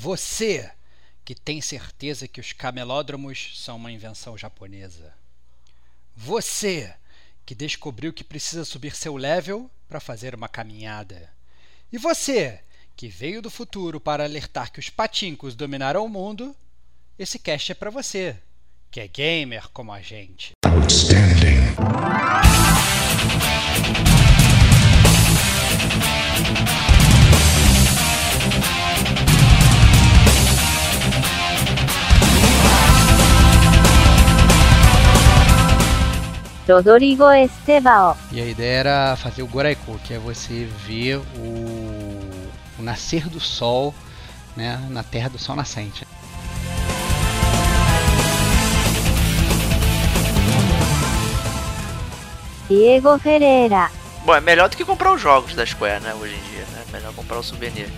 Você que tem certeza que os camelódromos são uma invenção japonesa. Você que descobriu que precisa subir seu level para fazer uma caminhada. E você que veio do futuro para alertar que os patincos dominarão o mundo, esse cast é para você, que é gamer como a gente. Outstanding. Rodrigo Estebao. E a ideia era fazer o Goraiku, que é você ver o, o nascer do sol né, na terra do sol nascente. Diego Ferreira. Bom, é melhor do que comprar os jogos da Square, né, hoje em dia, né? É melhor comprar o souvenir.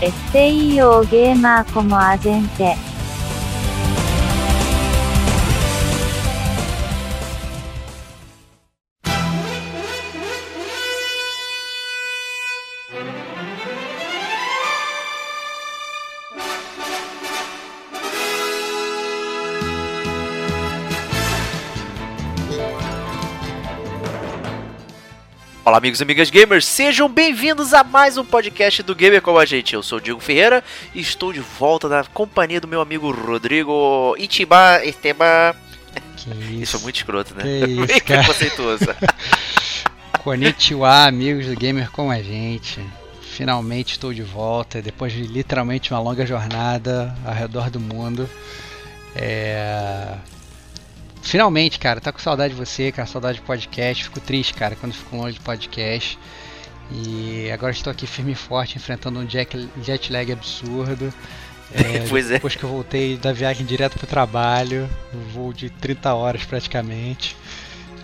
SEO gamer como a gente. Olá, amigos e amigas gamers, sejam bem-vindos a mais um podcast do Gamer como a gente. Eu sou o Diego Ferreira e estou de volta na companhia do meu amigo Rodrigo Itiba Esteban. Que isso? isso é muito escroto, né? Que isso, cara. conceituoso. Konnichiwa, amigos do Gamer como a gente. Finalmente estou de volta, depois de literalmente uma longa jornada ao redor do mundo. É... Finalmente, cara, tá com saudade de você, cara, saudade de podcast. Fico triste, cara, quando fico longe de podcast. E agora estou aqui firme e forte, enfrentando um jet, jet lag absurdo. É, pois depois é. que eu voltei da viagem direto pro trabalho, um voo de 30 horas praticamente.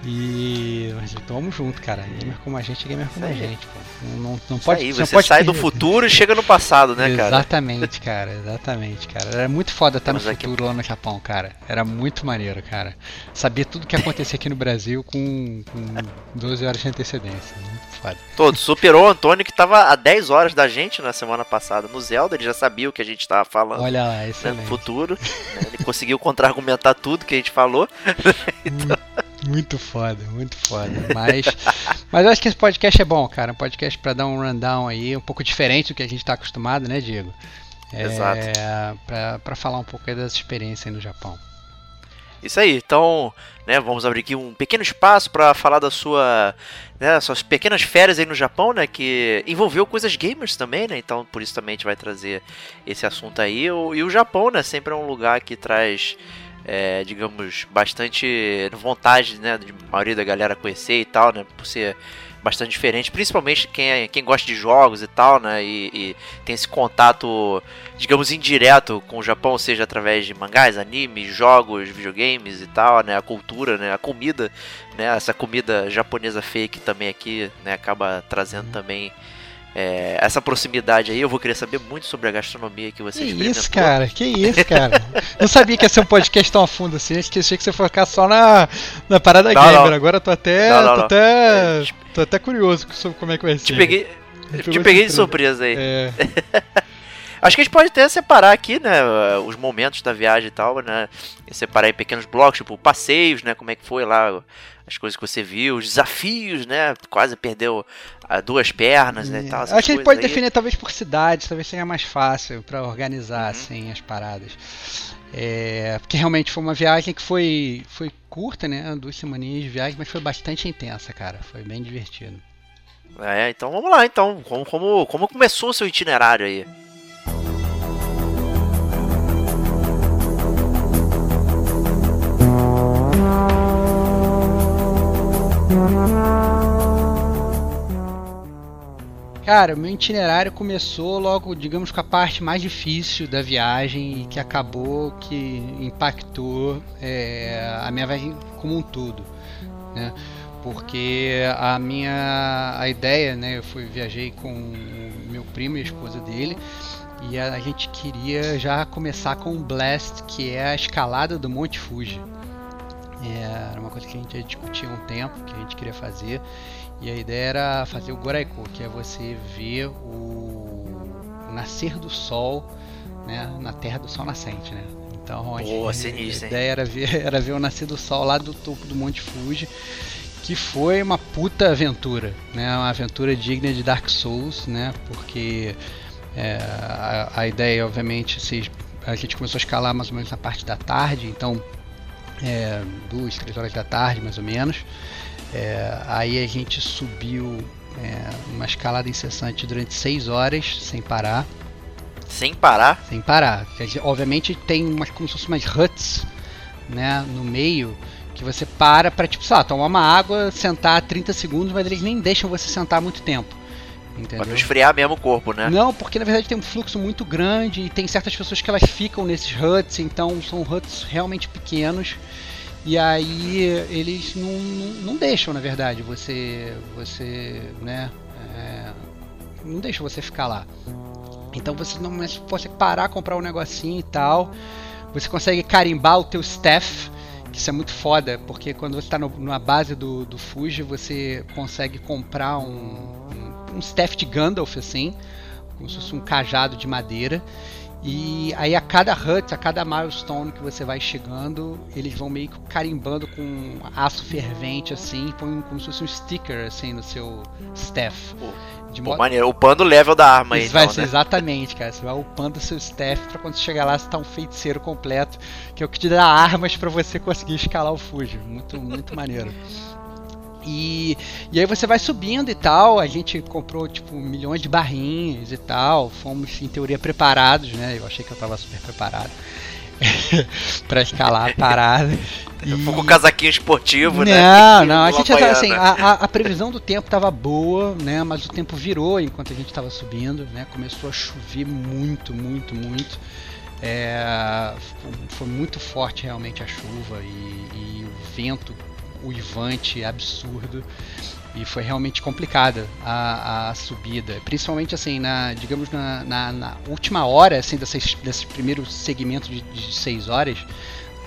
E tamo junto, cara. Gamer como a gente, gamer como a gente, pô. Não, não, não pode, aí, você, você sai do futuro e chega no passado, né, cara? Exatamente, cara, exatamente, cara. Era muito foda estar no futuro aqui... lá no Japão, cara. Era muito maneiro, cara. Sabia tudo que acontecia aqui no Brasil com, com 12 horas de antecedência. Muito foda. Todo, superou o Antônio que tava a 10 horas da gente na semana passada. No Zelda, ele já sabia o que a gente tava falando. Olha lá, excelente. Né, no futuro. Ele conseguiu contra-argumentar tudo que a gente falou. então... Muito foda, muito foda. Mas, mas eu acho que esse podcast é bom, cara. Um podcast para dar um rundown aí, um pouco diferente do que a gente está acostumado, né, Diego? É, Exato. Para falar um pouco das experiências aí no Japão. Isso aí, então, né, vamos abrir aqui um pequeno espaço para falar da sua, né, suas pequenas férias aí no Japão, né, que envolveu coisas gamers também, né, então por isso também a gente vai trazer esse assunto aí. E o Japão, né, sempre é um lugar que traz é, digamos, bastante vontade, né, de maioria da galera conhecer e tal, né, por ser bastante diferente, principalmente quem, é, quem gosta de jogos e tal, né, e, e, tem esse contato, digamos, indireto com o Japão, seja através de mangás, animes, jogos, videogames e tal, né, a cultura, né, a comida, né, essa comida japonesa fake também aqui, né, acaba trazendo também é, essa proximidade aí, eu vou querer saber muito sobre a gastronomia que você Que isso, cara, que isso, cara. não sabia que ia ser um podcast tão a fundo assim, achei que você ia focar só na, na parada não, gamer, não. agora tô até, não, tô, até é, tô até curioso sobre como é que vai ser. Te peguei, te peguei de surpresa aí. É. Acho que a gente pode até separar aqui, né, os momentos da viagem e tal, né, separar em pequenos blocos, tipo passeios, né, como é que foi lá as coisas que você viu, os desafios, né? Quase perdeu ah, duas pernas, né? É. Tal, Acho que a gente pode aí. definir talvez por cidades, talvez seja mais fácil para organizar uhum. assim as paradas. É, porque realmente foi uma viagem que foi, foi curta, né? Duas semaninhas de viagem, mas foi bastante intensa, cara. Foi bem divertido. É, então vamos lá, então. Como, como, como começou o seu itinerário aí? Cara, meu itinerário começou logo, digamos, com a parte mais difícil da viagem e que acabou que impactou é, a minha viagem como um todo, né? Porque a minha a ideia, né? Eu fui viajei com meu primo e a esposa dele e a, a gente queria já começar com o Blast, que é a escalada do Monte Fuji. É, era uma coisa que a gente discutia há um tempo, que a gente queria fazer. E a ideia era fazer o Goraiko, que é você ver o, o nascer do sol né, na terra do sol nascente, né? Então a, Boa, a, sinistro, a hein? ideia era ver, era ver o nascer do sol lá do topo do Monte Fuji, que foi uma puta aventura, né? Uma aventura digna de Dark Souls, né? Porque é, a, a ideia, obviamente, se, a gente começou a escalar mais ou menos na parte da tarde, então é, duas, três horas da tarde, mais ou menos. É, aí a gente subiu é, uma escalada incessante durante seis horas, sem parar. Sem parar? Sem parar. Obviamente tem umas, como se fossem umas huts né, no meio que você para pra, tipo, sei lá, tomar uma água, sentar 30 segundos, mas eles nem deixam você sentar muito tempo. Pra Entendeu? não esfriar mesmo o corpo, né? Não, porque na verdade tem um fluxo muito grande e tem certas pessoas que elas ficam nesses huts, então são huts realmente pequenos. E aí eles não, não, não deixam, na verdade, você. você. né? é, não deixam você ficar lá. Então você não mas você parar, comprar um negocinho e tal. Você consegue carimbar o teu staff, isso é muito foda, porque quando você está na base do, do Fuji, você consegue comprar um, um, staff de Gandalf, assim, como se fosse um cajado de madeira. E aí a cada hut, a cada milestone que você vai chegando, eles vão meio que carimbando com aço fervente, assim, põe como se fosse um sticker, assim, no seu staff. De Pô, modo- maneiro. Upando o level da arma aí, isso vai então, ser né? exatamente, cara. Você vai upando seu staff pra quando você chegar lá você tá um feiticeiro completo, que é o que te dá armas pra você conseguir escalar o Fuji. Muito, muito maneiro. E, e aí você vai subindo e tal. A gente comprou tipo milhões de barrinhas e tal. Fomos em teoria preparados, né? Eu achei que eu tava super preparado pra escalar a parada. Eu E- fui com o casaquinho esportivo, né? não, não, a gente já tava assim, Havaiana. a, a- a previsão do tempo tava boa, né? Mas o tempo virou enquanto a gente tava subindo, né? Começou a chover muito, muito, muito. É, foi, foi muito forte realmente a chuva e, e o vento uivante absurdo. E foi realmente complicada a, a subida, principalmente assim, na, digamos, na, na- na última hora assim, desses, desse primeiro segmento de, de seis horas,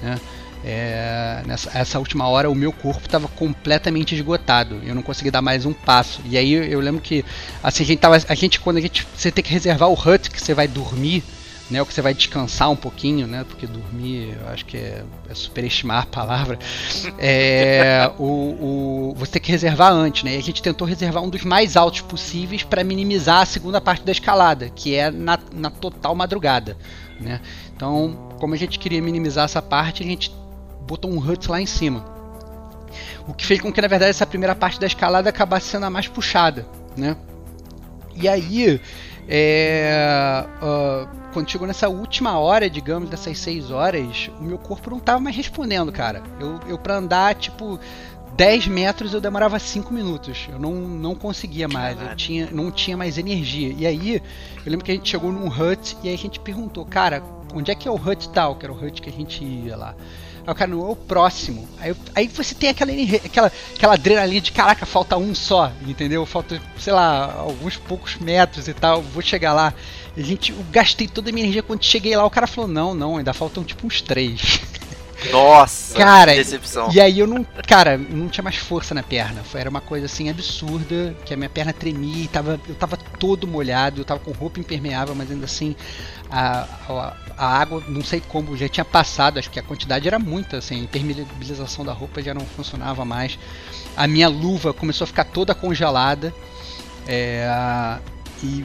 né? É, nessa essa última hora o meu corpo estava completamente esgotado. Eu não conseguia dar mais um passo. E aí eu lembro que assim a gente tava, a gente quando a gente você tem que reservar o hut que você vai dormir, né, ou que você vai descansar um pouquinho, né, porque dormir eu acho que é, é superestimar a palavra. É, o, o, você tem que reservar antes, né? E a gente tentou reservar um dos mais altos possíveis para minimizar a segunda parte da escalada, que é na, na total madrugada, né? Então, como a gente queria minimizar essa parte, a gente botou um hut lá em cima. O que fez com que, na verdade, essa primeira parte da escalada acabasse sendo a mais puxada, né? E aí, é, ah, quando chegou nessa última hora, digamos, dessas 6 horas, o meu corpo não tava mais respondendo, cara. Eu, eu pra andar, tipo, 10 metros eu demorava 5 minutos. Eu não, não conseguia mais, eu tinha, não tinha mais energia. E aí, eu lembro que a gente chegou num hut e aí a gente perguntou, cara, onde é que é o hut tal? Que era o hut que a gente ia lá. Aí o cara, não, é o próximo. Aí, aí você tem aquela, aquela, aquela adrenalina de caraca, falta um só, entendeu? Falta, sei lá, alguns poucos metros e tal, vou chegar lá. A gente, eu gastei toda a minha energia quando cheguei lá, o cara falou, não, não, ainda faltam tipo uns três. Nossa, Cara, que decepção. E aí eu não, cara, não tinha mais força na perna. Era uma coisa assim absurda, que a minha perna tremia e tava, eu tava todo molhado, eu tava com roupa impermeável, mas ainda assim a, a, a água, não sei como, já tinha passado, acho que a quantidade era muita, assim, a impermeabilização da roupa já não funcionava mais. A minha luva começou a ficar toda congelada. É, e,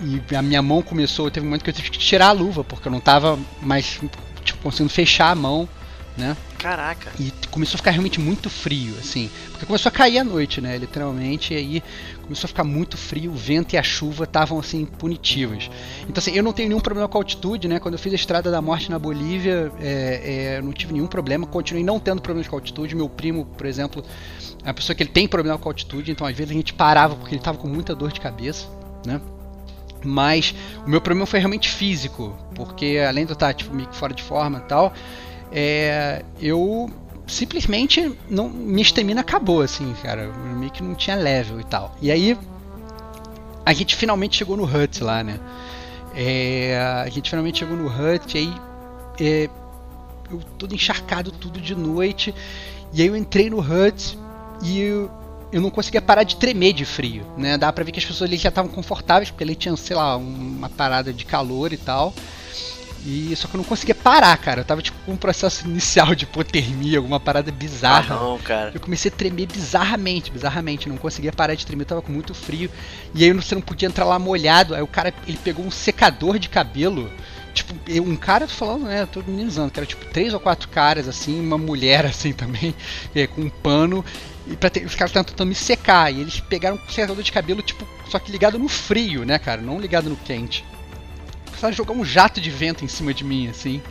e a minha mão começou, teve um momento que eu tive que tirar a luva, porque eu não tava mais tipo, conseguindo fechar a mão, né? Caraca. E começou a ficar realmente muito frio, assim. Porque começou a cair a noite, né? Literalmente. E aí começou a ficar muito frio. O vento e a chuva estavam, assim, punitivos. Então, assim, eu não tenho nenhum problema com a altitude, né? Quando eu fiz a Estrada da Morte na Bolívia, é, é, não tive nenhum problema. Continuei não tendo problemas com a altitude. Meu primo, por exemplo, é uma pessoa que ele tem problema com a altitude. Então, às vezes, a gente parava porque ele estava com muita dor de cabeça, né? Mas o meu problema foi realmente físico, porque além de eu estar tipo, meio fora de forma e tal, é, eu simplesmente não minha estamina acabou assim, cara, eu meio que não tinha level e tal. E aí a gente finalmente chegou no hut lá, né? É, a gente finalmente chegou no hut e aí é, eu todo encharcado, tudo de noite. E aí eu entrei no HUD e eu não conseguia parar de tremer de frio, né? Dá pra ver que as pessoas ali já estavam confortáveis, porque ali tinha, sei lá, uma parada de calor e tal. E só que eu não conseguia parar, cara. Eu tava tipo com um processo inicial de hipotermia, alguma parada bizarra. Ah, não, cara. Eu comecei a tremer bizarramente, bizarramente. Não conseguia parar de tremer, eu tava com muito frio. E aí você não podia entrar lá molhado. Aí o cara, ele pegou um secador de cabelo. Tipo, um cara, tô falando, né? Tô minimizando, que era tipo três ou quatro caras, assim, uma mulher, assim, também, é, com um pano. E pra ter, os caras tentando me secar. E eles pegaram um secador de cabelo, tipo, só que ligado no frio, né, cara? Não ligado no quente começaram a jogar um jato de vento em cima de mim, assim.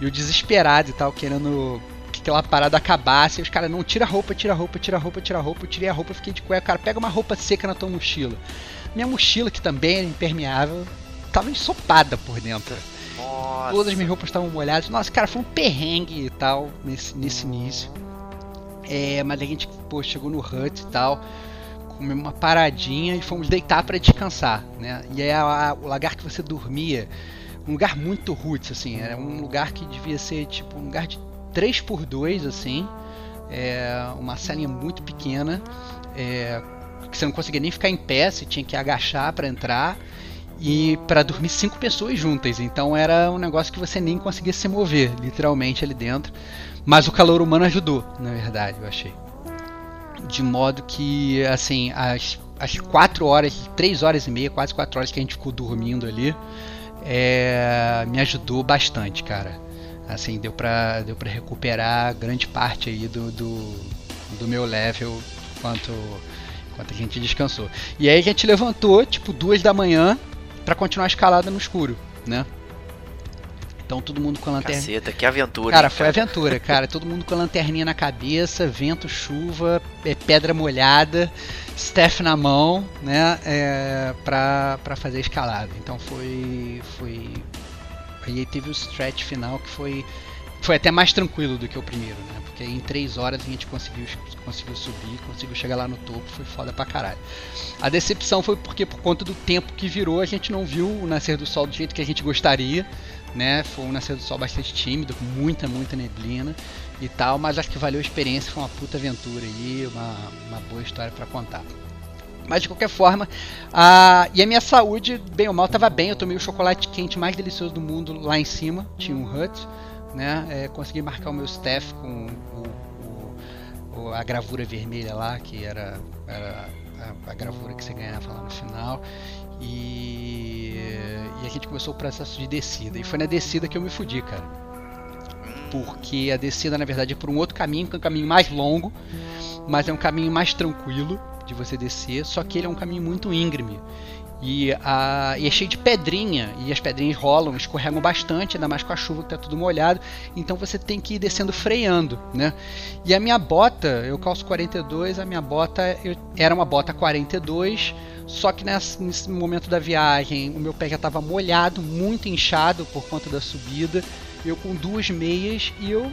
E eu desesperado e tal, querendo que aquela parada acabasse. E os caras, não, tira a roupa, tira a roupa, tira a roupa, tira a roupa. Eu tirei a roupa, fiquei de cueca. Cara, pega uma roupa seca na tua mochila. Minha mochila, que também era impermeável, tava ensopada por dentro. Nossa. Todas as minhas roupas estavam molhadas. Nossa, cara, foi um perrengue e tal nesse, nesse início. É, mas a gente, pô, chegou no hut e tal comemos uma paradinha e fomos deitar para descansar, né? E é a, o lugar que você dormia, um lugar muito roots, assim, era um lugar que devia ser tipo um lugar de 3 por 2 assim, é, uma salinha muito pequena, é, que você não conseguia nem ficar em pé, você tinha que agachar para entrar e para dormir cinco pessoas juntas. Então era um negócio que você nem conseguia se mover, literalmente ali dentro. Mas o calor humano ajudou, na verdade, eu achei de modo que, assim, as, as quatro horas, três horas e meia, quase quatro horas que a gente ficou dormindo ali, é, me ajudou bastante, cara. Assim, deu pra, deu pra recuperar grande parte aí do, do, do meu level enquanto, enquanto a gente descansou. E aí a gente levantou, tipo, duas da manhã para continuar escalada no escuro, né? Então todo mundo com a lanterna. Caceta, que aventura. Cara, foi aventura, cara. Todo mundo com a lanterninha na cabeça, vento, chuva, é, pedra molhada, staff na mão, né? É, pra, pra fazer escalada. Então foi. foi. Aí teve o stretch final que foi. Foi até mais tranquilo do que o primeiro, né? Porque em três horas a gente conseguiu, conseguiu subir, conseguiu chegar lá no topo, foi foda pra caralho. A decepção foi porque, por conta do tempo que virou, a gente não viu o nascer do sol do jeito que a gente gostaria né? Foi um nascer do sol bastante tímido, com muita, muita neblina e tal, mas acho que valeu a experiência, foi uma puta aventura aí, uma, uma boa história para contar. Mas de qualquer forma, a, e a minha saúde, bem ou mal, estava bem. Eu tomei o chocolate quente mais delicioso do mundo lá em cima, tinha um hut, né? É, consegui marcar o meu staff com o, o, a gravura vermelha lá, que era, era a, gravura que você ganhava lá no final. E, e a gente começou o processo de descida. E foi na descida que eu me fudi, cara. Porque a descida, na verdade, é por um outro caminho, que é um caminho mais longo, mas é um caminho mais tranquilo de você descer, só que ele é um caminho muito íngreme. E, a, e é cheio de pedrinha, e as pedrinhas rolam, escorregam bastante, ainda mais com a chuva que está tudo molhado, então você tem que ir descendo freando, né? E a minha bota, eu calço 42, a minha bota eu, era uma bota 42, só que nesse momento da viagem o meu pé já estava molhado, muito inchado por conta da subida, eu com duas meias e eu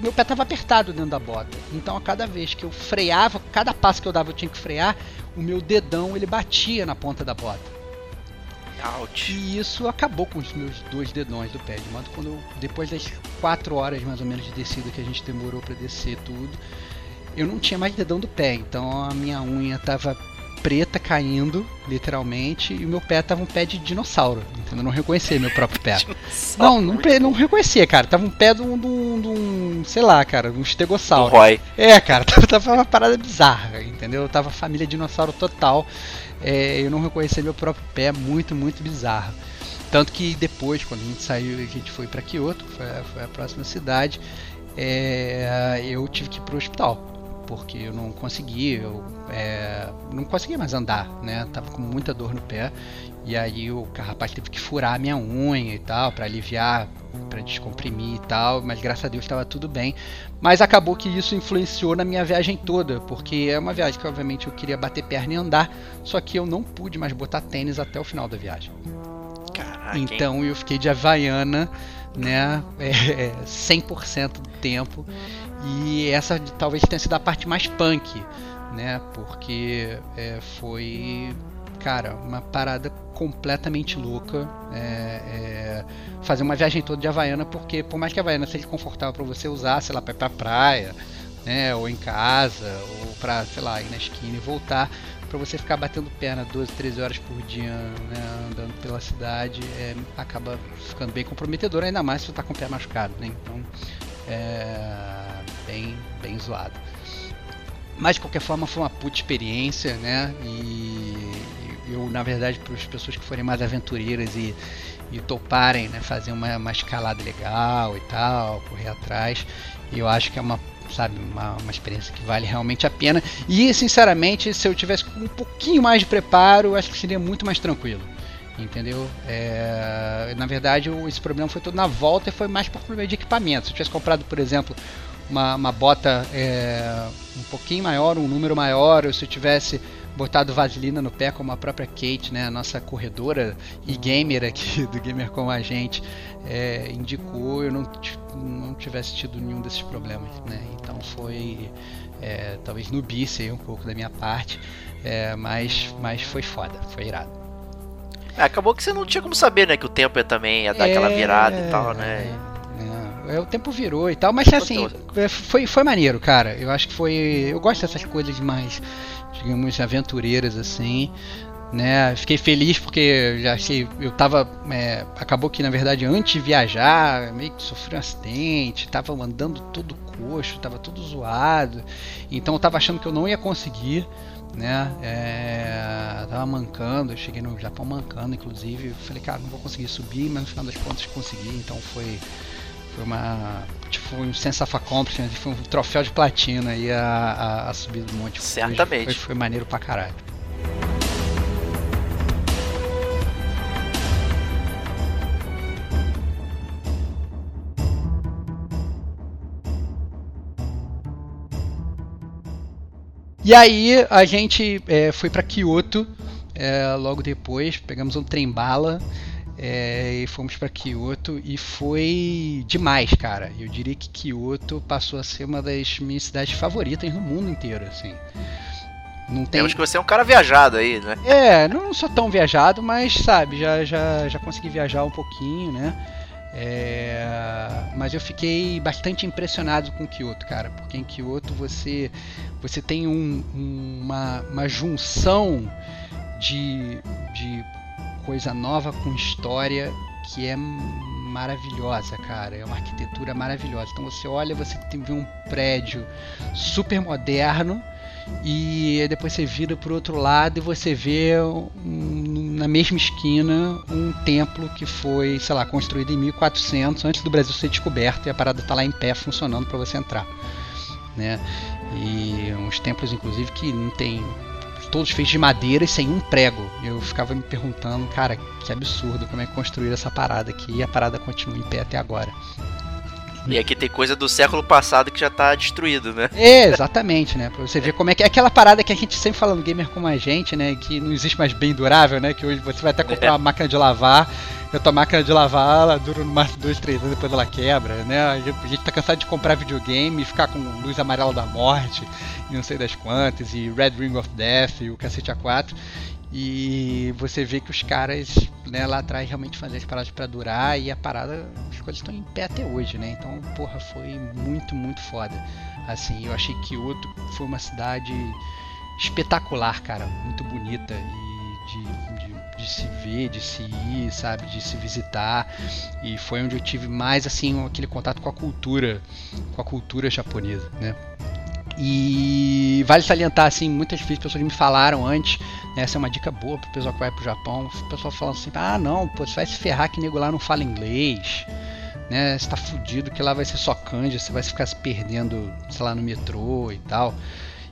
meu pé estava apertado dentro da bota. Então a cada vez que eu freava, cada passo que eu dava eu tinha que frear, o meu dedão ele batia na ponta da bota. Ouch. E isso acabou com os meus dois dedões do pé. De modo que quando eu, depois das quatro horas mais ou menos de descida que a gente demorou para descer tudo, eu não tinha mais dedão do pé. Então a minha unha estava preta caindo, literalmente, e o meu pé tava um pé de dinossauro, entendeu? Eu não reconhecia meu próprio pé. não, não, não reconhecia, cara. Tava um pé de um, de um, de um sei lá, cara, um estegossauro. Roy. É, cara, tava uma parada bizarra, entendeu? Eu tava família dinossauro total. É, eu não reconhecia meu próprio pé, muito, muito bizarro. Tanto que depois, quando a gente saiu, a gente foi para Kyoto, foi, foi a próxima cidade, é, eu tive que ir pro hospital porque eu não conseguia, eu é, não conseguia mais andar, né? Tava com muita dor no pé e aí o rapaz teve que furar a minha unha e tal para aliviar, para descomprimir e tal, mas graças a Deus estava tudo bem. Mas acabou que isso influenciou na minha viagem toda, porque é uma viagem que obviamente eu queria bater perna e andar, só que eu não pude mais botar tênis até o final da viagem. Caraca, então eu fiquei de Havaiana, né, é, 100% do tempo e essa talvez tenha sido a parte mais punk, né? Porque é, foi cara, uma parada completamente louca. É, é, fazer uma viagem toda de Havaiana, porque por mais que a Havaiana seja confortável para você usar, sei lá, pra ir pra praia, né, ou em casa, ou pra, sei lá, ir na esquina e voltar, para você ficar batendo perna 12, 13 horas por dia, né, andando pela cidade, é, acaba ficando bem comprometedor, ainda mais se você tá com o pé machucado, né? Então, é bem, bem zoado. Mas de qualquer forma foi uma puta experiência, né? E eu, na verdade, para as pessoas que forem mais aventureiras e, e toparem, né, fazer uma, uma escalada legal e tal, correr atrás, eu acho que é uma sabe, uma, uma experiência que vale realmente a pena. E sinceramente, se eu tivesse um pouquinho mais de preparo, acho que seria muito mais tranquilo. Entendeu? É, na verdade, esse problema foi todo na volta e foi mais por problema de equipamento. Se eu tivesse comprado, por exemplo, uma, uma bota é, um pouquinho maior, um número maior, ou se eu tivesse botado vaselina no pé, como a própria Kate, né, a nossa corredora e gamer aqui do Gamer com a gente, é, indicou, eu não, não tivesse tido nenhum desses problemas. Né? Então foi é, talvez nubice aí um pouco da minha parte, é, mas, mas foi foda, foi irado. É, acabou que você não tinha como saber, né, que o tempo ia também ia dar aquela virada e tal, né? É, é, o tempo virou e tal, mas assim, foi, foi maneiro, cara. Eu acho que foi. Eu gosto dessas coisas mais digamos, aventureiras assim. Né, fiquei feliz porque já achei, eu tava, é, acabou que na verdade antes de viajar, meio que sofri um acidente, tava andando todo coxo, tava todo zoado, então eu tava achando que eu não ia conseguir, né, é, tava mancando, eu cheguei no Japão mancando, inclusive, falei, cara, não vou conseguir subir, mas no final das contas consegui, então foi, foi uma tipo um sense of accomplishment, foi um troféu de platina aí a, a, a subida do monte. Certamente. Foi, foi maneiro pra caralho. E aí a gente é, foi para Kyoto é, logo depois, pegamos um trem bala é, e fomos para Kyoto e foi demais, cara. Eu diria que Kyoto passou a ser uma das minhas cidades favoritas no mundo inteiro, assim. Não tem... acho que você é um cara viajado aí, né? É, não sou tão viajado, mas sabe, já, já, já consegui viajar um pouquinho, né? É, mas eu fiquei bastante impressionado com Kyoto, cara, porque em Kyoto você, você tem um, uma, uma junção de, de coisa nova com história que é maravilhosa, cara. É uma arquitetura maravilhosa. Então você olha, você vê um prédio super moderno e depois você vira para o outro lado e você vê um, na mesma esquina um templo que foi, sei lá, construído em 1400 antes do Brasil ser descoberto e a parada está lá em pé funcionando para você entrar, né? E uns templos inclusive que não tem todos feitos de madeira e sem um prego. Eu ficava me perguntando, cara, que absurdo como é que construíram essa parada aqui e a parada continua em pé até agora. E aqui tem coisa do século passado que já tá destruído, né? É, exatamente, né? Pra você ver como é que é aquela parada que a gente sempre fala no gamer como a gente, né? Que não existe mais bem durável, né? Que hoje você vai até comprar é. uma máquina de lavar a tua máquina de lavar, ela dura no máximo 2, 3 anos, depois ela quebra, né? A gente tá cansado de comprar videogame e ficar com luz amarela da morte e não sei das quantas, e Red Ring of Death e o cacete A4. E você vê que os caras né, lá atrás realmente faziam as paradas para durar e a parada, as coisas estão em pé até hoje, né? Então, porra, foi muito, muito foda. Assim, eu achei que Kyoto foi uma cidade espetacular, cara, muito bonita e de, de de se ver, de se ir, sabe, de se visitar. E foi onde eu tive mais assim aquele contato com a cultura, com a cultura japonesa, né? E vale salientar assim, muitas vezes pessoas me falaram antes, né, essa é uma dica boa pro pessoal que vai pro Japão, o pessoal falando assim: "Ah, não, pô, você vai se ferrar que nego lá não fala inglês" né? Você tá fudido que lá vai ser só kanji, você vai ficar se perdendo, sei lá, no metrô e tal.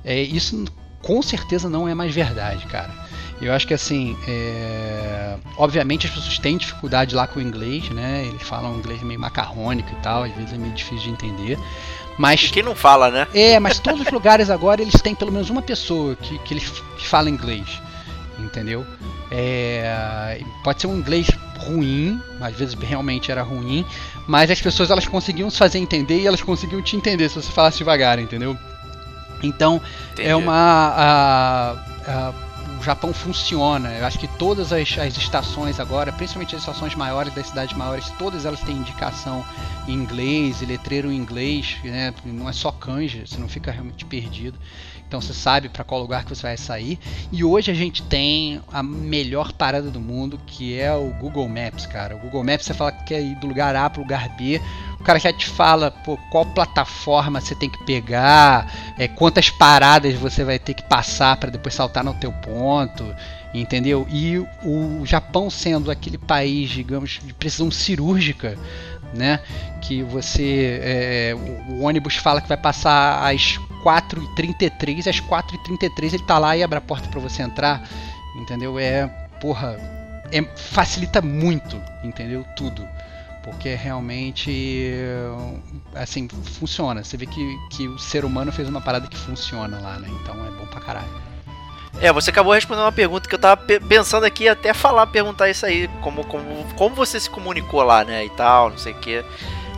É, isso com certeza não é mais verdade, cara. Eu acho que assim, é... obviamente as pessoas têm dificuldade lá com o inglês, né? Eles falam inglês meio macarrônico e tal, às vezes é meio difícil de entender. Mas e quem não fala, né? É, mas todos os lugares agora eles têm pelo menos uma pessoa que, que eles que fala inglês, entendeu? É... pode ser um inglês ruim, às vezes realmente era ruim, mas as pessoas elas conseguiam se fazer entender e elas conseguiam te entender se você falasse devagar, entendeu? Então Entendi. é uma a, a, o Japão funciona. Eu acho que todas as, as estações agora, principalmente as estações maiores das cidades maiores, todas elas têm indicação em inglês, e letreiro em inglês, né? não é só kanji, você não fica realmente perdido. Então você sabe para qual lugar que você vai sair. E hoje a gente tem a melhor parada do mundo, que é o Google Maps, cara. O Google Maps você fala que quer ir do lugar A para o lugar B, cara já te fala pô, qual plataforma você tem que pegar, é, quantas paradas você vai ter que passar para depois saltar no teu ponto, entendeu? E o Japão sendo aquele país, digamos, de precisão cirúrgica, né? Que você. É, o, o, ônibus fala que vai passar às 4h33, às 4h33 ele tá lá e abre a porta para você entrar, entendeu? É. Porra. É, facilita muito, entendeu? Tudo. Porque realmente. Assim, funciona. Você vê que, que o ser humano fez uma parada que funciona lá, né? Então é bom pra caralho. É, você acabou respondendo uma pergunta que eu tava pensando aqui até falar, perguntar isso aí, como, como, como você se comunicou lá, né, e tal, não sei o que.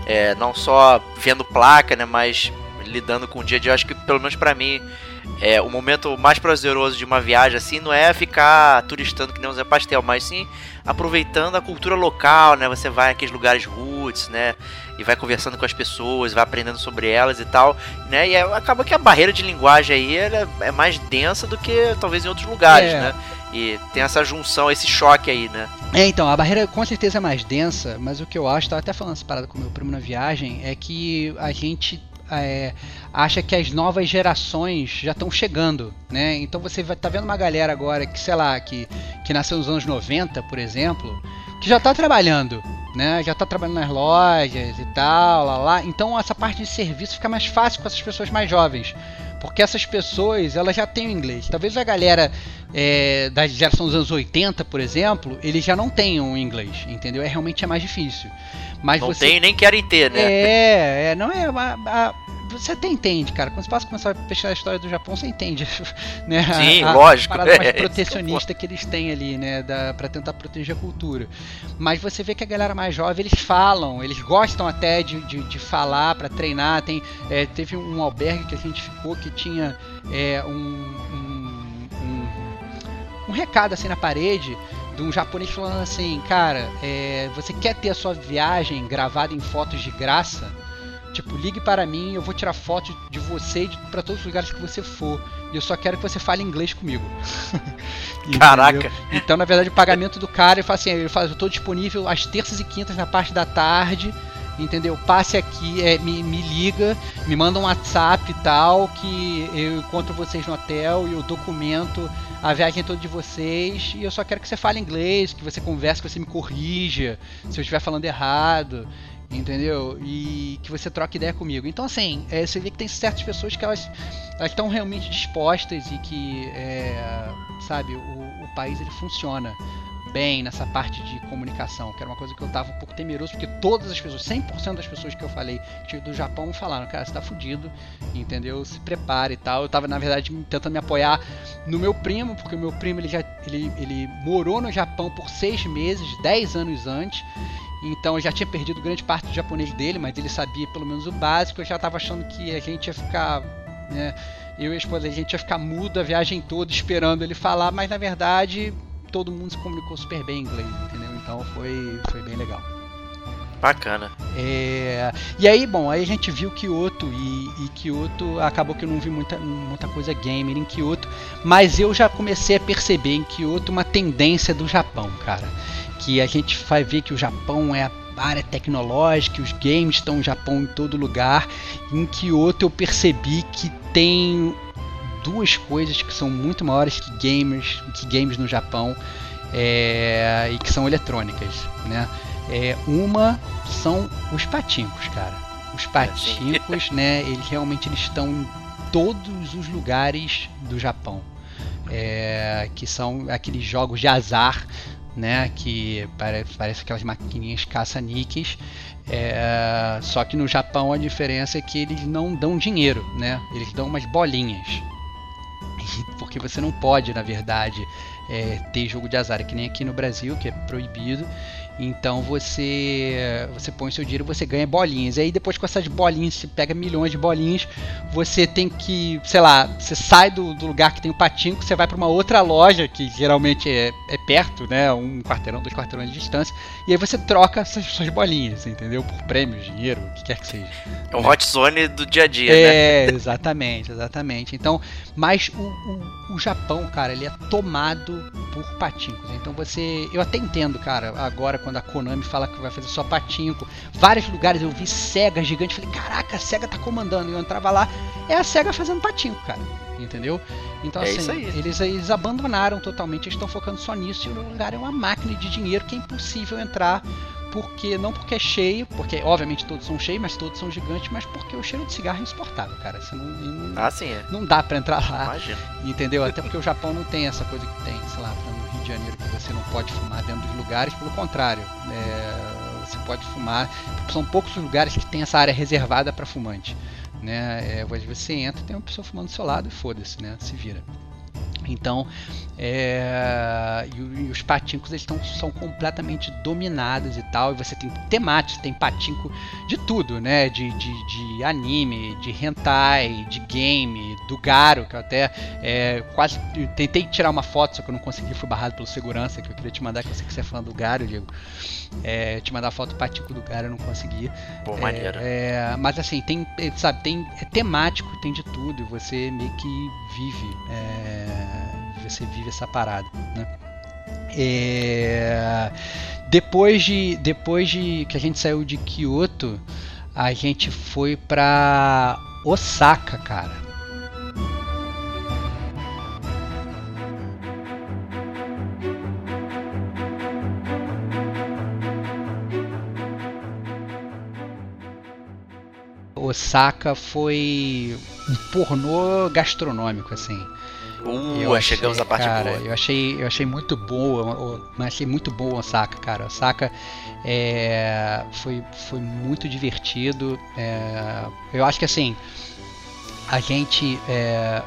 É, não só vendo placa, né, mas lidando com o dia a dia. Acho que, pelo menos para mim, é, o momento mais prazeroso de uma viagem, assim, não é ficar turistando que nem o Zé Pastel, mas sim aproveitando a cultura local, né, você vai naqueles lugares roots, né, e vai conversando com as pessoas, vai aprendendo sobre elas e tal, né? E é, acaba que a barreira de linguagem aí é mais densa do que talvez em outros lugares, é. né? E tem essa junção, esse choque aí, né? É, então, a barreira com certeza é mais densa, mas o que eu acho, tava até falando essa parada com meu primo na viagem, é que a gente é, acha que as novas gerações já estão chegando, né? Então você vai tá vendo uma galera agora que, sei lá, que, que nasceu nos anos 90, por exemplo, que já está trabalhando, né? Já está trabalhando nas lojas e tal, lá, lá. Então essa parte de serviço fica mais fácil com essas pessoas mais jovens. Porque essas pessoas, elas já têm o inglês. Talvez a galera é, da geração dos anos 80, por exemplo, eles já não tenham o inglês, entendeu? É realmente é mais difícil. Mas não você... tem nem querem ter, né? É, é não é. A, a, você até entende, cara. Quando você passa a começar a pesquisar a história do Japão, você entende, né? Sim, a, lógico. A parada mais protecionista que eles têm ali, né? Da, pra tentar proteger a cultura. Mas você vê que a galera mais jovem, eles falam, eles gostam até de, de, de falar para treinar. Tem, é, teve um albergue que a gente ficou que tinha é, um, um, um, um recado assim na parede de um japonês falando assim, cara, é, você quer ter a sua viagem gravada em fotos de graça? Tipo, ligue para mim, eu vou tirar foto de você para todos os lugares que você for. E eu só quero que você fale inglês comigo. Caraca! Então, na verdade, o pagamento do cara, ele fala assim, ele fala, eu estou disponível às terças e quintas na parte da tarde, entendeu? Passe aqui, é, me, me liga, me manda um WhatsApp e tal, que eu encontro vocês no hotel e eu documento a viagem toda de vocês e eu só quero que você fale inglês, que você converse, que você me corrija se eu estiver falando errado entendeu? E que você troque ideia comigo. Então, assim, é, você vê que tem certas pessoas que elas estão realmente dispostas e que, é, sabe, o, o, país ele funciona bem nessa parte de comunicação, que era uma coisa que eu tava um pouco temeroso, porque todas as pessoas, 100% das pessoas que eu falei do Japão falaram, cara, você tá fudido, entendeu? Se prepare e tal. Eu tava, na verdade, tentando me apoiar no meu primo, porque o meu primo ele já ele, ele morou no Japão por seis meses, 10 anos antes, então eu já tinha perdido grande parte do japonês dele, mas ele sabia pelo menos o básico. Eu já estava achando que a gente ia ficar, né, eu e a esposa, a gente ia ficar mudo a viagem toda esperando ele falar, mas na verdade todo mundo se comunicou super bem em inglês, entendeu? Então foi, foi bem legal. Bacana. É, e aí, bom, aí a gente viu Kyoto e, e Kyoto acabou que eu não vi muita, muita coisa gamer em Kyoto, mas eu já comecei a perceber em Kyoto uma tendência do Japão, cara que a gente vai ver que o Japão é a área tecnológica, os games estão no Japão em todo lugar. Em Kyoto eu percebi que tem duas coisas que são muito maiores que gamers, que games no Japão é, e que são eletrônicas, né? É, uma são os patincos, cara. Os patincos, né? Eles realmente eles estão em todos os lugares do Japão. É, que são aqueles jogos de azar né? Que parece, aquelas maquininhas caça-níqueis. É, só que no Japão a diferença é que eles não dão dinheiro, né? Eles dão umas bolinhas. Porque você não pode, na verdade, é, ter jogo de azar, que nem aqui no Brasil, que é proibido. Então você você põe o seu dinheiro, você ganha bolinhas. E aí depois com essas bolinhas, você pega milhões de bolinhas, você tem que, sei lá, você sai do, do lugar que tem o patinco, você vai para uma outra loja que geralmente é, é, perto, né, um quarteirão, dois quarteirões de distância, e aí você troca essas suas bolinhas, entendeu? Por prêmios, dinheiro, o que quer que seja. É um hot zone do dia a dia, é, né? É, exatamente, exatamente. Então, mas o, o, o Japão, cara, ele é tomado por patincos. Então você, eu até entendo, cara, agora quando a Konami fala que vai fazer só patinco, vários lugares eu vi Sega gigante, falei, caraca, a Sega tá comandando. E eu entrava lá, é a Sega fazendo patinco, cara. Entendeu? Então, é assim, eles, eles abandonaram totalmente, eles estão focando só nisso e o lugar é uma máquina de dinheiro que é impossível entrar porque não porque é cheio, porque obviamente todos são cheios, mas todos são gigantes, mas porque o cheiro de cigarro é insuportável, cara. Você não, não, ah, sim, é. não dá para entrar lá. Imagina. Entendeu? Até porque o Japão não tem essa coisa que tem, sei lá, no Rio de Janeiro que você não pode fumar dentro dos lugares, pelo contrário. É, você pode fumar. São poucos os lugares que tem essa área reservada para fumante. Né? É, você entra tem uma pessoa fumando do seu lado e foda-se, né? Se vira. Então, é, e, e, os patincos eles tão, são completamente dominados e tal. E você tem temáticos, tem patinco de tudo, né? De, de, de, anime, de hentai, de game, do Garo, que eu até é, quase tentei tirar uma foto, só que eu não consegui, fui barrado pelo segurança, que eu queria te mandar, que eu sei que você é fã do Garo, Diego. É, te mandar foto do patinco do Garo, eu não consegui. Pô, maneiro. É, mas assim, tem, sabe, tem, é temático, tem de tudo, e você meio que vive. É, você vive essa parada, né? É... Depois de depois de que a gente saiu de Kyoto, a gente foi para Osaka, cara. Osaka foi um pornô gastronômico, assim. Uh, eu achei, chegamos à parte cara, boa. Eu achei, eu achei muito boa, achei muito boa Osaka, cara. Osaka é, foi, foi muito divertido. É, eu acho que assim, a gente. É,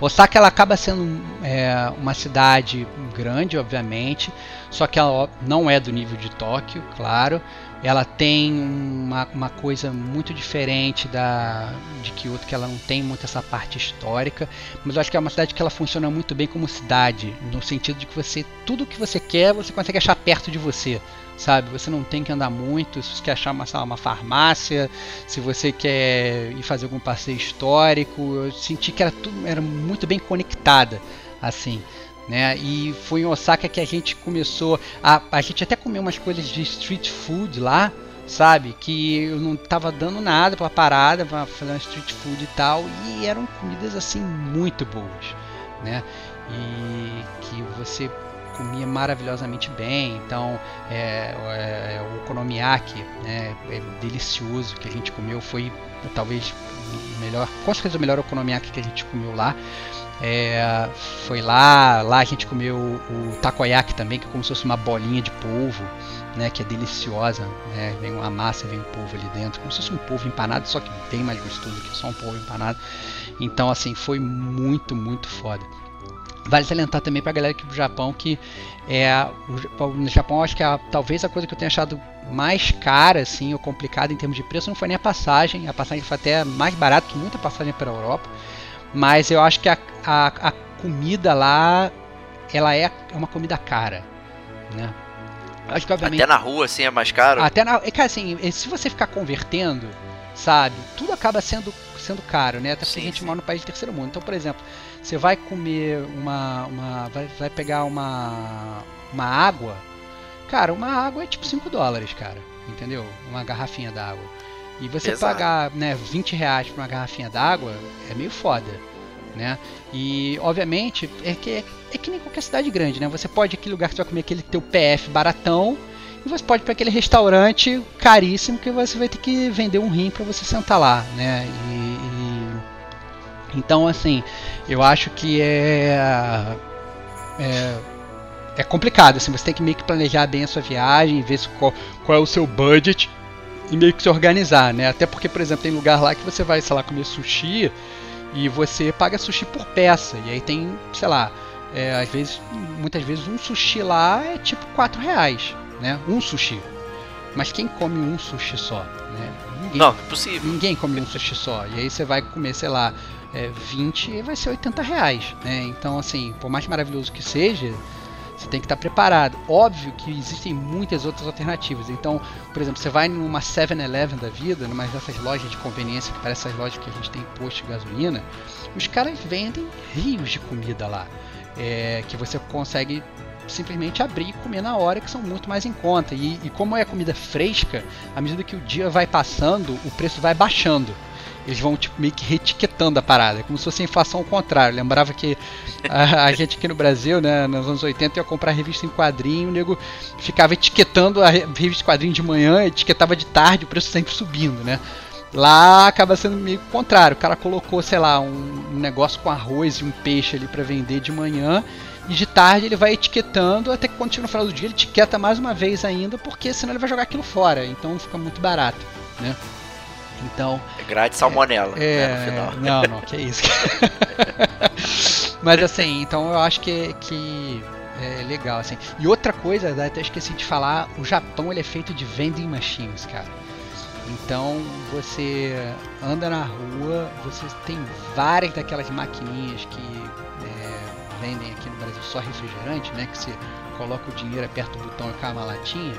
Osaka ela acaba sendo é, uma cidade grande, obviamente, só que ela não é do nível de Tóquio, claro. Ela tem uma, uma coisa muito diferente da de Kyoto, que ela não tem muito essa parte histórica, mas eu acho que é uma cidade que ela funciona muito bem como cidade, no sentido de que você tudo que você quer você consegue achar perto de você sabe? Você não tem que andar muito. Se você quer achar uma, uma farmácia, se você quer ir fazer algum passeio histórico, eu senti que era tudo era muito bem conectada, assim né? E foi em Osaka que a gente começou a a gente até comeu umas coisas de street food lá, sabe? Que eu não tava dando nada para parada, para fazer uma street food e tal, e eram comidas assim muito boas, né? E que você comia maravilhosamente bem, então é, é, o okonomiyaki, né, é delicioso que a gente comeu, foi talvez o melhor, com certeza o melhor okonomiyaki que a gente comeu lá. É, foi lá, lá a gente comeu o takoyaki também, que é como se fosse uma bolinha de polvo, né, que é deliciosa, né, vem uma massa, vem um polvo ali dentro, como se fosse um polvo empanado, só que bem mais gostoso que só um polvo empanado. Então, assim, foi muito, muito foda. Vale salientar também para a galera aqui do Japão que é o, no Japão acho que a, talvez a coisa que eu tenha achado mais cara assim ou complicada em termos de preço não foi nem a passagem, a passagem foi até mais barata que muita passagem para a Europa mas eu acho que a, a, a comida lá, ela é, é uma comida cara, né? Acho que, obviamente, até na rua, assim, é mais caro? Até na... É, cara, assim, se você ficar convertendo, sabe? Tudo acaba sendo, sendo caro, né? Até porque sim, a gente sim. mora no país de terceiro mundo. Então, por exemplo, você vai comer uma... uma vai, vai pegar uma, uma água... Cara, uma água é tipo 5 dólares, cara. Entendeu? Uma garrafinha d'água. E você Exato. pagar né, 20 reais por uma garrafinha d'água é meio foda. Né? E obviamente é que, é, que nem qualquer cidade grande, né? Você pode aquele lugar que você vai comer aquele teu PF baratão e você pode ir para aquele restaurante caríssimo que você vai ter que vender um rim para você sentar lá, né? E, e, então assim, eu acho que é, é é complicado, assim, você tem que meio que planejar bem a sua viagem, ver qual, qual é o seu budget e meio que se organizar, né? Até porque, por exemplo, tem lugar lá que você vai, sei lá, comer sushi e você paga sushi por peça. E aí tem, sei lá, é, às vezes, muitas vezes um sushi lá é tipo 4 reais, né? Um sushi. Mas quem come um sushi só? Né? Ninguém, não, é possível. Ninguém come um sushi só. E aí você vai comer, sei lá, é, 20 e vai ser 80 reais. Né? Então, assim, por mais maravilhoso que seja, você tem que estar preparado. Óbvio que existem muitas outras alternativas. Então, por exemplo, você vai numa 7-Eleven da vida, numa dessas lojas de conveniência, que parece essas lojas que a gente tem em posto de gasolina, os caras vendem rios de comida lá. É, que você consegue simplesmente abrir e comer na hora, que são muito mais em conta. E, e como é comida fresca, à medida que o dia vai passando, o preço vai baixando eles vão tipo, meio que reetiquetando a parada, é como se fosse a inflação ao contrário. Lembrava que a, a, gente aqui no Brasil, né, nos anos 80, ia comprar revista em quadrinho, o nego ficava etiquetando a revista em quadrinho de manhã, etiquetava de tarde, o preço sempre subindo, né? Lá acaba sendo meio o contrário. O cara colocou, sei lá, um, um negócio com arroz e um peixe ali para vender de manhã e de tarde ele vai etiquetando até que quando chega no final do dia ele etiqueta mais uma vez ainda, porque senão ele vai jogar aquilo fora, então fica muito barato, né? Então. É grade salmonela, é, né, no final. Não, não, que isso. Mas assim, então eu acho que, que é legal, assim. E outra coisa, até esqueci de falar, o Japão ele é feito de vending machines, cara. Então você anda na rua, você tem várias daquelas maquininhas que é, vendem aqui no Brasil só refrigerante, né? Que você coloca o dinheiro, aperta o botão e cai uma latinha.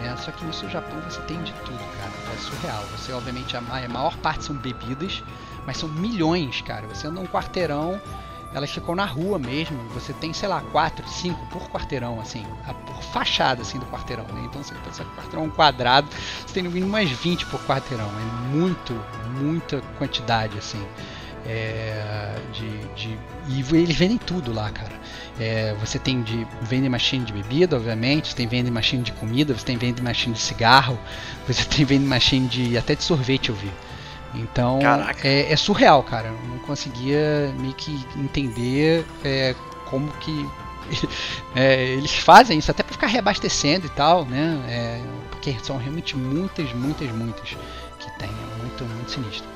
Né? Só que no Japão você tem de tudo, cara. É surreal. Você, obviamente, a maior parte são bebidas, mas são milhões, cara. Você anda um quarteirão, elas ficam na rua mesmo. Você tem, sei lá, quatro, cinco por quarteirão, assim, por fachada assim do quarteirão. Né? Então você pensa que quarteirão é um quadrado, você tem no mínimo mais 20 por quarteirão. É muito, muita quantidade, assim. É, de, de, e eles vendem tudo lá, cara. É, você tem de vending machine de bebida, obviamente, você tem vending machine de comida, você tem vending machine de cigarro, você tem vending machine de até de sorvete, eu vi. Então é, é, surreal, cara. Eu não conseguia meio que entender é, como que é, eles fazem isso até para ficar reabastecendo e tal, né? É, porque são realmente muitas, muitas, muitas que tem. É muito, muito sinistro.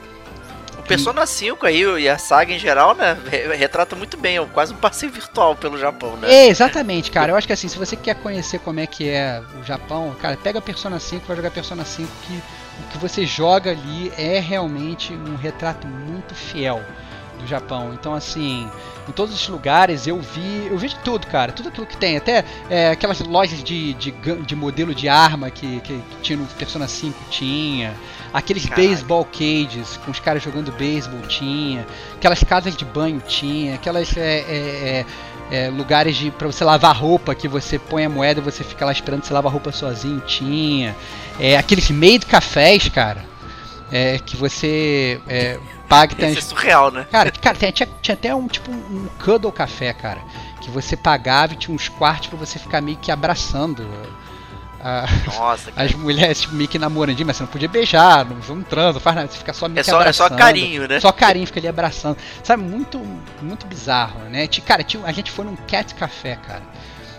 Persona 5 aí e a saga em geral, né, retrata muito bem, é quase um passeio virtual pelo Japão, né? É, exatamente, cara. Eu acho que assim, se você quer conhecer como é que é o Japão, cara, pega Persona 5, vai jogar Persona 5 que o que você joga ali é realmente um retrato muito fiel do Japão. Então, assim, em todos os lugares eu vi, eu vi de tudo, cara, tudo aquilo que tem, até é, aquelas lojas de, de, de, modelo de arma que, que, que tinha no Persona 5 tinha, aqueles Caraca. baseball cages com os caras jogando beisebol tinha, aquelas casas de banho tinha, aquelas é, é, é, é lugares de para você lavar roupa que você põe a moeda e você fica lá esperando você lavar roupa sozinho tinha, é, aqueles made cafés, cara, é, que você paga. Isso é surreal, né? Cara, cara tinha, tinha, até um tipo um cuddle café, cara, que você pagava e tinha uns quartos para você ficar meio que abraçando a, Nossa, as mulheres tipo, meio que namorandinho, mas você não podia beijar, não, não transa, não faz nada, você fica só meio é só, abraçando. É só carinho, né? Só carinho, fica ali abraçando. Sabe, muito, muito bizarro, né? Cara, tinha, a gente foi num cat café, cara.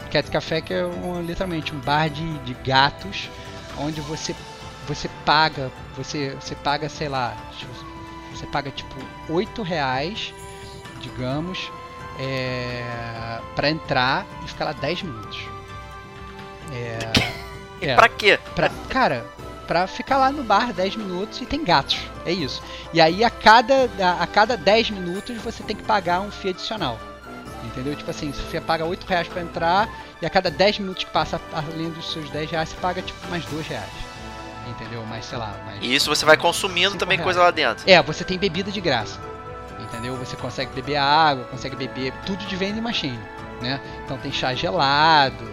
Cat café que é um, literalmente um bar de, de gatos, onde você você paga, você, você paga, sei lá, você paga tipo 8 reais, digamos, é, para entrar e ficar lá 10 minutos. É, e é, pra quê? Pra, cara, pra ficar lá no bar 10 minutos e tem gatos. É isso. E aí a cada, a, a cada 10 minutos você tem que pagar um FII adicional. Entendeu? Tipo assim, você paga 8 reais pra entrar e a cada 10 minutos que passa além dos seus 10 reais, você paga tipo mais 2 reais. Entendeu? Mais, sei lá. Mais, e isso você vai consumindo também reais. coisa lá dentro. É, você tem bebida de graça. Entendeu? Você consegue beber água, consegue beber tudo de vending machine. Né? Então tem chá gelado,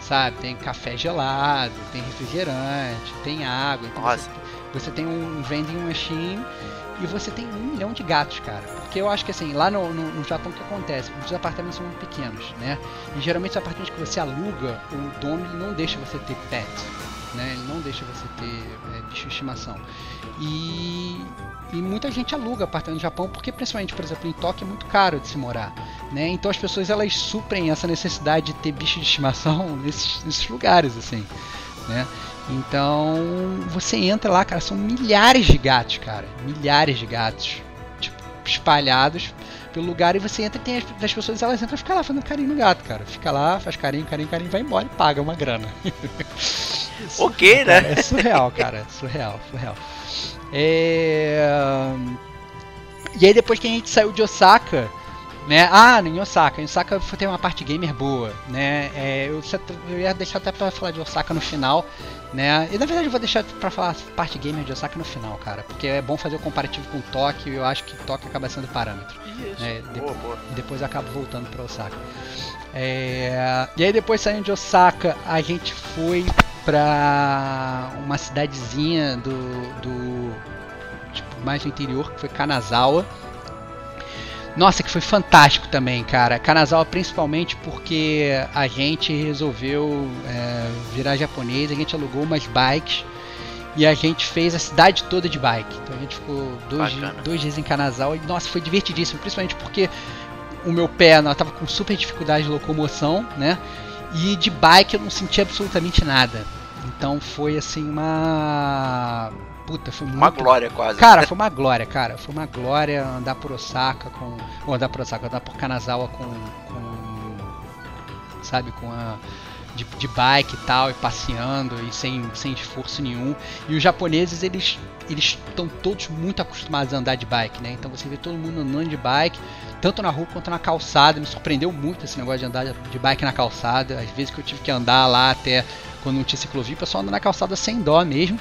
sabe? Tem café gelado, tem refrigerante, tem água. Então você, você, tem um vending machine e você tem um milhão de gatos, cara. Porque eu acho que assim, lá no, no, no Japão o que acontece? Os apartamentos são muito pequenos, né? E geralmente os apartamentos que você aluga, o dono não deixa você ter pets. Né? Ele não deixa você ter é, bicho de estimação. E, e muita gente aluga apartamento no Japão porque, principalmente, por exemplo, em Tóquio é muito caro de se morar. Né? Então as pessoas elas suprem essa necessidade de ter bicho de estimação nesses, nesses lugares, assim. Né? Então você entra lá, cara, são milhares de gatos, cara. Milhares de gatos espalhados pelo lugar e você entra e tem as, as pessoas, elas entram e ficam lá fazendo carinho no gato, cara. Fica lá, faz carinho, carinho, carinho, vai embora e paga uma grana. ok, né? É surreal, cara. Surreal, surreal. É... E aí depois que a gente saiu de Osaka, né? Ah, em Osaka. Em Osaka tem uma parte gamer boa, né? É, eu, eu, ia deixar até pra falar de Osaka no final, né? E na verdade eu vou deixar pra falar parte gamer de Osaka no final, cara. Porque é bom fazer o comparativo com Tóquio e eu acho que Tóquio acaba sendo parâmetro. Isso. Né? De Boa, boa. E depois eu acabo voltando pra Osaka. É, E aí depois saindo de Osaka, a gente foi pra uma cidadezinha do, do tipo, mais no interior, que foi Kanazawa. Nossa, que foi fantástico também, cara. Kanazawa principalmente porque a gente resolveu é, virar japonês, a gente alugou umas bikes e a gente fez a cidade toda de bike. Então a gente ficou dois, Bacana. dois dias em Kanazawa e nossa, foi divertidíssimo, principalmente porque o meu pé não tava com super dificuldade de locomoção, né? E de bike eu não senti absolutamente nada. Então foi assim uma puta, foi Uma muito glória quase. Cara, foi uma glória, cara. Foi uma glória andar por Osaka com. Ou andar por Osaka, andar por Kanazawa com. com sabe, com a. De, de bike e tal, e passeando, e sem, sem esforço nenhum. E os japoneses, eles eles estão todos muito acostumados a andar de bike, né? Então você vê todo mundo andando de bike, tanto na rua quanto na calçada. Me surpreendeu muito esse negócio de andar de bike na calçada. Às vezes que eu tive que andar lá até quando não tinha ciclovia, o pessoal anda na calçada sem dó mesmo.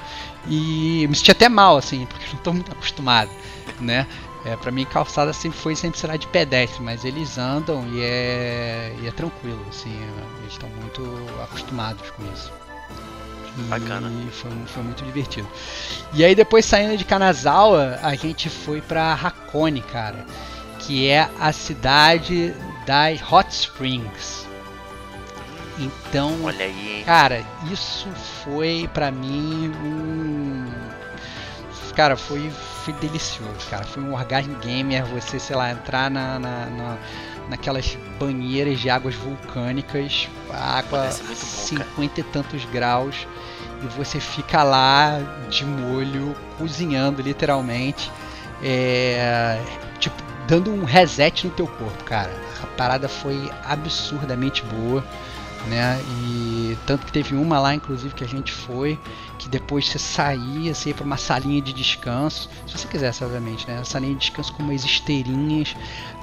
E eu me senti até mal, assim, porque não estou muito acostumado, né? É, pra mim, calçada sempre foi sempre será de pedestre, mas eles andam e é, e é tranquilo, assim, eles estão muito acostumados com isso. E Bacana. Foi, foi muito divertido. E aí, depois saindo de Kanazawa, a gente foi pra Hakone, cara, que é a cidade das Hot Springs. Então, aí? Cara, isso foi pra mim um. Cara, foi, foi delicioso, cara. Foi um orgasmo gamer você, sei lá, entrar na, na, na- naquelas banheiras de águas vulcânicas, a água cara. 50 e tantos graus, e você fica lá de molho, cozinhando literalmente, é, tipo, dando um reset no teu corpo, cara. A parada foi absurdamente boa né? E tanto que teve uma lá, inclusive, que a gente foi, que depois você saía, você ia para uma salinha de descanso, se você quisesse, obviamente, né? Uma salinha de descanso com umas esteirinhas,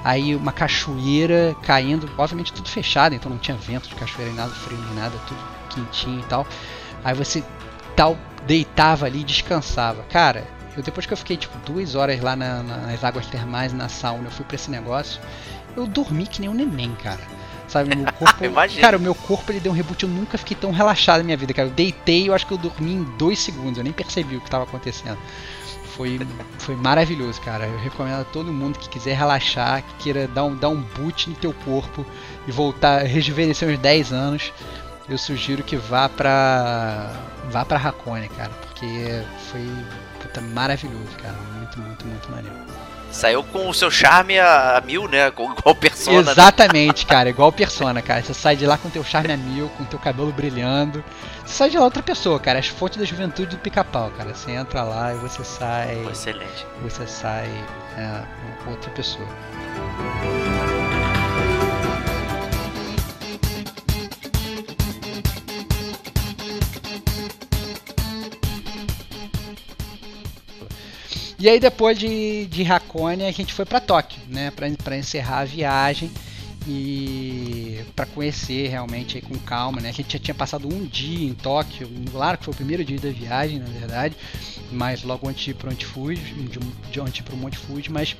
aí uma cachoeira caindo, obviamente tudo fechado, então não tinha vento de cachoeira nem nada, frio nem nada, tudo quentinho e tal. Aí você tal deitava ali e descansava. Cara, eu depois que eu fiquei tipo duas horas lá na- na- nas águas termais, na sauna, eu fui para esse negócio, eu dormi que nem um neném, cara. Sabe, meu corpo. Cara, o meu corpo ele deu um reboot. Eu nunca fiquei tão relaxado na minha vida, cara. Eu deitei e eu acho que eu dormi em dois segundos. Eu nem percebi o que estava acontecendo. Foi, foi maravilhoso, cara. Eu recomendo a todo mundo que quiser relaxar, que queira dar um, dar um boot no teu corpo e voltar, rejuvenescer uns 10 anos. Eu sugiro que vá pra. vá pra Hakone, cara. Porque foi puta, maravilhoso, cara. Muito, muito, muito maneiro. Saiu com o seu charme a, mil, né? Com- Igual persona. né? Exatamente, cara, igual persona, cara. Você sai de lá com teu charme a mil, com teu cabelo brilhando. Você sai de lá outra pessoa, cara. As fontes da juventude do pica-pau, cara. Você entra lá e você sai. Excelente. Você sai é, outra pessoa. E aí depois de, de Hakone a gente foi para Tóquio, né, para encerrar a viagem e para conhecer realmente com calma, né? A gente já tinha passado um dia em Tóquio, claro que foi o primeiro dia da viagem, na verdade, mas logo antes de ir para o Monte Fuji, de, de antes para o Monte Fuji, mas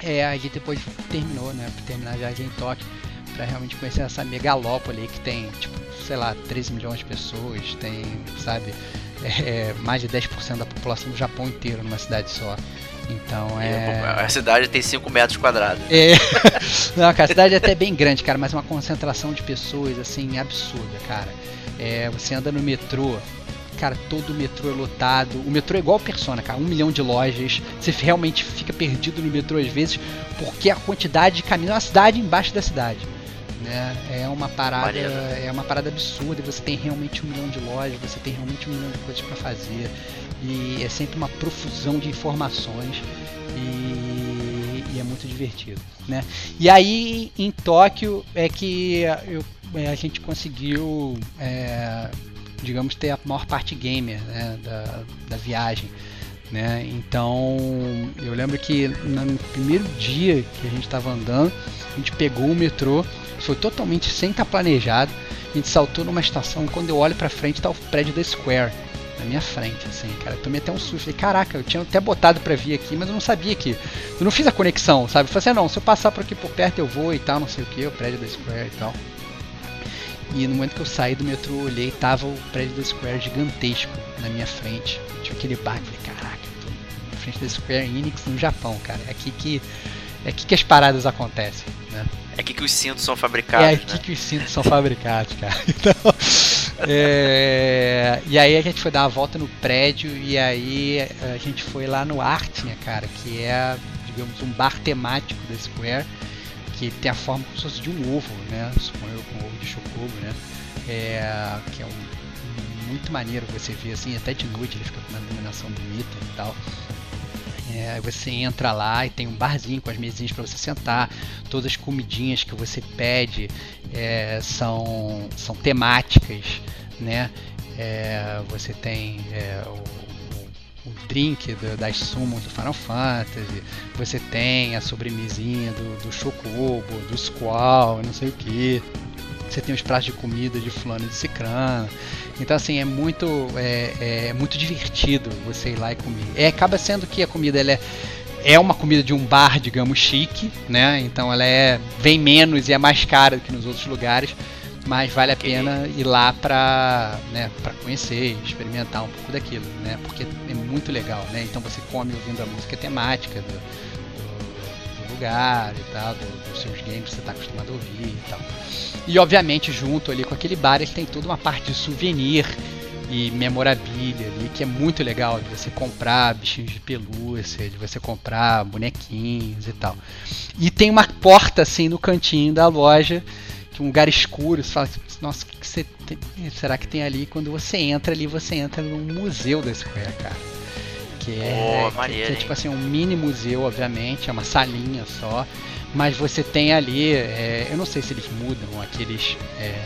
é, a gente depois terminou, né, para terminar a viagem em Tóquio, para realmente conhecer essa megalópole aí que tem, tipo, sei lá, 13 milhões de pessoas, tem, sabe, é, mais de 10% da população do Japão inteiro numa cidade só. Então é. A cidade tem 5 metros quadrados. É. Não, cara, a cidade é até bem grande, cara, mas é uma concentração de pessoas, assim, absurda, cara. É, você anda no metrô, cara, todo o metrô é lotado. O metrô é igual Persona, cara, um milhão de lojas. Você realmente fica perdido no metrô às vezes, porque a quantidade de caminho é uma cidade embaixo da cidade. Né? É uma parada, Maneiro. é uma parada absurda. Você tem realmente um milhão de lojas, você tem realmente um milhão de coisas para fazer e é sempre uma profusão de informações e, e é muito divertido, né? E aí em Tóquio é que eu, é, a gente conseguiu, é, digamos, ter a maior parte gamer né, da, da viagem. Né? Então eu lembro que no primeiro dia que a gente estava andando, a gente pegou o metrô, foi totalmente sem estar planejado. A gente saltou numa estação, quando eu olho para frente tá o prédio da Square na minha frente, assim, cara. Eu tomei até um susto. Falei, caraca, eu tinha até botado pra vir aqui, mas eu não sabia que. Eu não fiz a conexão, sabe? Eu falei assim, ah, não, se eu passar por aqui por perto eu vou e tal, não sei o que, o prédio da Square e tal. E no momento que eu saí do metrô, olhei, tava o prédio da Square gigantesco na minha frente. Tinha aquele bar, falei, caraca, eu tô na frente da Square Enix no Japão, cara. É aqui que. É aqui que as paradas acontecem, né? É aqui que os cintos são fabricados. É aqui né? que os cintos são fabricados, cara. Então, é, e aí a gente foi dar uma volta no prédio e aí a gente foi lá no Artinha, cara, que é, digamos, um bar temático da Square, que tem a forma como se fosse de um ovo, né? Suponho com ovo de chocobo, né? É, que é um, muito maneiro você ver assim, até de noite ele fica com uma iluminação bonita e tal. É, você entra lá e tem um barzinho com as mesinhas para você sentar. Todas as comidinhas que você pede é, são, são temáticas, né? É, você tem é, o, o, drink do, das summons do Final Fantasy, você tem a sobremesinha do, do Chocobo, do Squall, não sei o que. Você tem os pratos de comida de fulano de cicrano. Então assim é muito é, é, muito divertido você ir lá e comer. É, acaba sendo que a comida ela é é uma comida de um bar, digamos, chique, né? Então ela é vem menos e é mais cara do que nos outros lugares, mas vale a pena ir lá para né, para conhecer, experimentar um pouco daquilo, né? Porque é muito legal, né? Então você come ouvindo a música temática do lugar e tal, do, dos seus games que você está acostumado a ouvir e tal. E obviamente junto ali com aquele bar ele tem toda uma parte de souvenir e memorabilia ali, que é muito legal de você comprar bichinhos de pelúcia, de você comprar bonequinhos e tal. E tem uma porta assim no cantinho da loja, que um lugar escuro, você fala assim, nossa, o que, que tem, será que tem ali? Quando você entra ali, você entra num museu da Square, cara. Que é, oh, maneiro, que, que é tipo assim, um mini museu, obviamente, é uma salinha só. Mas você tem ali, é, eu não sei se eles mudam aqueles é,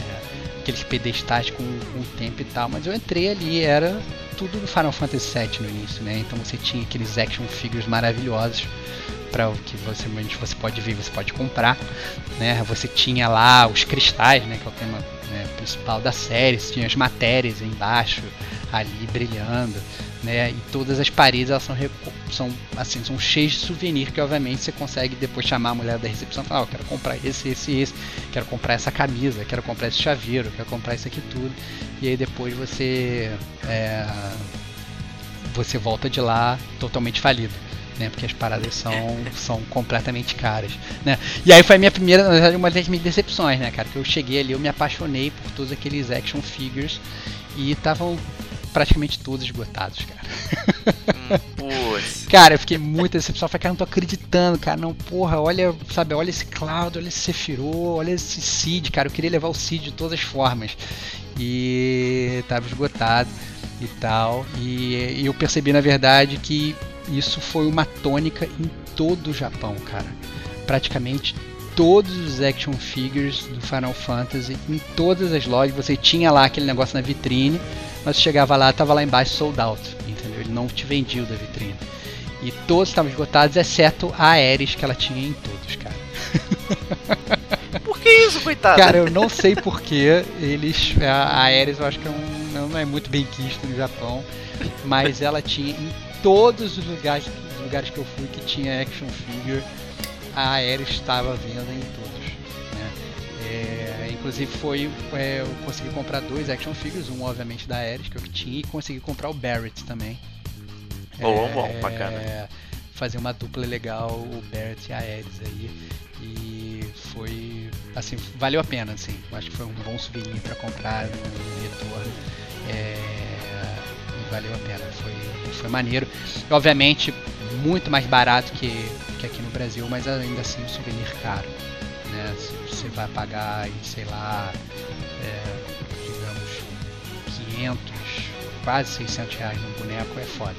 aqueles pedestais com, com o tempo e tal, mas eu entrei ali era tudo do Final Fantasy VII no início, né? Então você tinha aqueles action figures maravilhosos para o que você você pode ver, você pode comprar, né? Você tinha lá os cristais, né? Que é o tema né, principal da série, você tinha as matérias embaixo ali brilhando né? E todas as paredes elas são, são assim, são cheias de souvenir que obviamente você consegue depois chamar a mulher da recepção e falar, oh, eu quero comprar esse, esse, esse, quero comprar essa camisa, quero comprar esse chaveiro, quero comprar isso aqui tudo. E aí depois você é, você volta de lá totalmente falido. Né, porque as paradas são, são completamente caras, né? E aí foi a minha primeira, na verdade, uma das minhas decepções, né, cara? Que eu cheguei ali, eu me apaixonei por todos aqueles action figures e estavam praticamente todos esgotados, cara. Hum, cara, eu fiquei muito decepcionado. Falei, cara, não tô acreditando, cara. Não, porra, olha, sabe, olha esse Cloud, olha esse Sephiroth, olha esse Cid, cara. Eu queria levar o Cid de todas as formas. E tava esgotado e tal. E, e eu percebi, na verdade, que isso foi uma tônica em todo o Japão, cara. Praticamente todos os action figures do Final Fantasy, em todas as lojas, você tinha lá aquele negócio na vitrine mas chegava lá, tava lá embaixo sold out, entendeu? Ele não te vendia o da vitrine. E todos estavam esgotados, exceto a Ares, que ela tinha em todos, cara. Por que isso, coitado? Cara, eu não sei porquê. Eles. A Ares eu acho que é um, não é muito bem quisto no Japão. Mas ela tinha em todos os lugares, os lugares que eu fui que tinha action figure. A Ares estava vendo em todos. Né? É, inclusive foi. É, eu consegui comprar dois action figures, um obviamente da Ares que eu tinha, e consegui comprar o Barrett também. Bom, é, bom, bacana. Fazer uma dupla legal, o Barrett e a Ares aí. E foi. Assim, valeu a pena, assim. Acho que foi um bom souvenir para comprar no retorno. É, e valeu a pena. Foi, foi maneiro. Obviamente, muito mais barato que, que aqui no Brasil, mas ainda assim um souvenir caro. Né? Você vai pagar sei lá, é, digamos, 500, quase 600 reais no boneco é foda.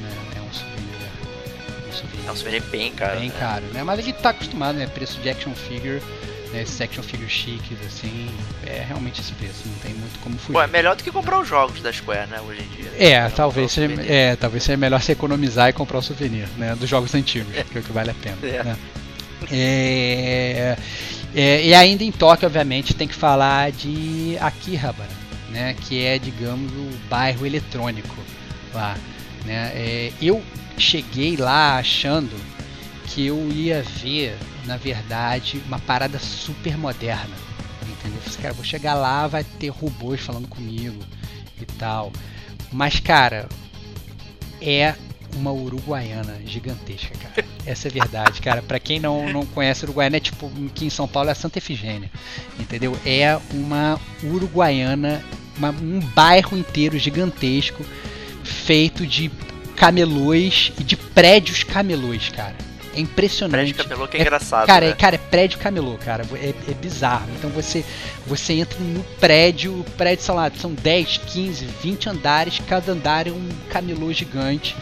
Né? É um souvenir, um É um souvenir bem caro. Bem né? caro, né? Mas a gente tá acostumado, né? Preço de action figure, né? Esses action figure chiques, assim, é realmente esse preço, não tem muito como fugir. Pô, é melhor do que comprar os jogos da Square, né, hoje em dia. É, talvez seja, souvenir. é, talvez seja melhor você economizar e comprar o souvenir, né? Dos jogos antigos, que é o que vale a pena. É. né? É, é, e ainda em Tóquio, obviamente, tem que falar de Akihabara, né? Que é, digamos, o bairro eletrônico lá. Né? É, eu cheguei lá achando que eu ia ver, na verdade, uma parada super moderna. Entendeu? Eu falei, cara, vou chegar lá, vai ter robôs falando comigo e tal. Mas, cara, é uma uruguaiana gigantesca, cara. Essa é verdade, cara. Pra quem não, não conhece Uruguaiana, é tipo, aqui em São Paulo é a Santa Efigênia. Entendeu? É uma uruguaiana, uma- um bairro inteiro gigantesco, feito de camelôs e de prédios camelôs, cara. É impressionante. Prédio camelô que é, É- engraçado, Cara, né? é, cara, é prédio camelô, cara. É, é bizarro. Então você, você entra no prédio, o prédio, sei lá, são 10, 15, 20 andares, cada andar é um camelô gigante,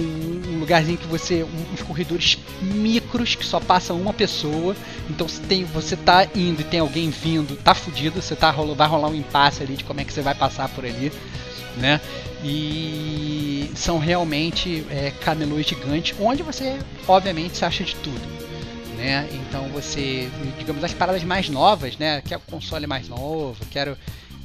um lugarzinho que você. uns corredores micros que só passa uma pessoa. Então se tem, você tá indo e tem alguém vindo, tá fudido, você tá, vai rolar um impasse ali de como é que você vai passar por ali. Né? E são realmente é, camelôs gigantes, onde você, obviamente, se acha de tudo né? Então você, digamos, as paradas mais novas, né? Quero o console mais novo, quero,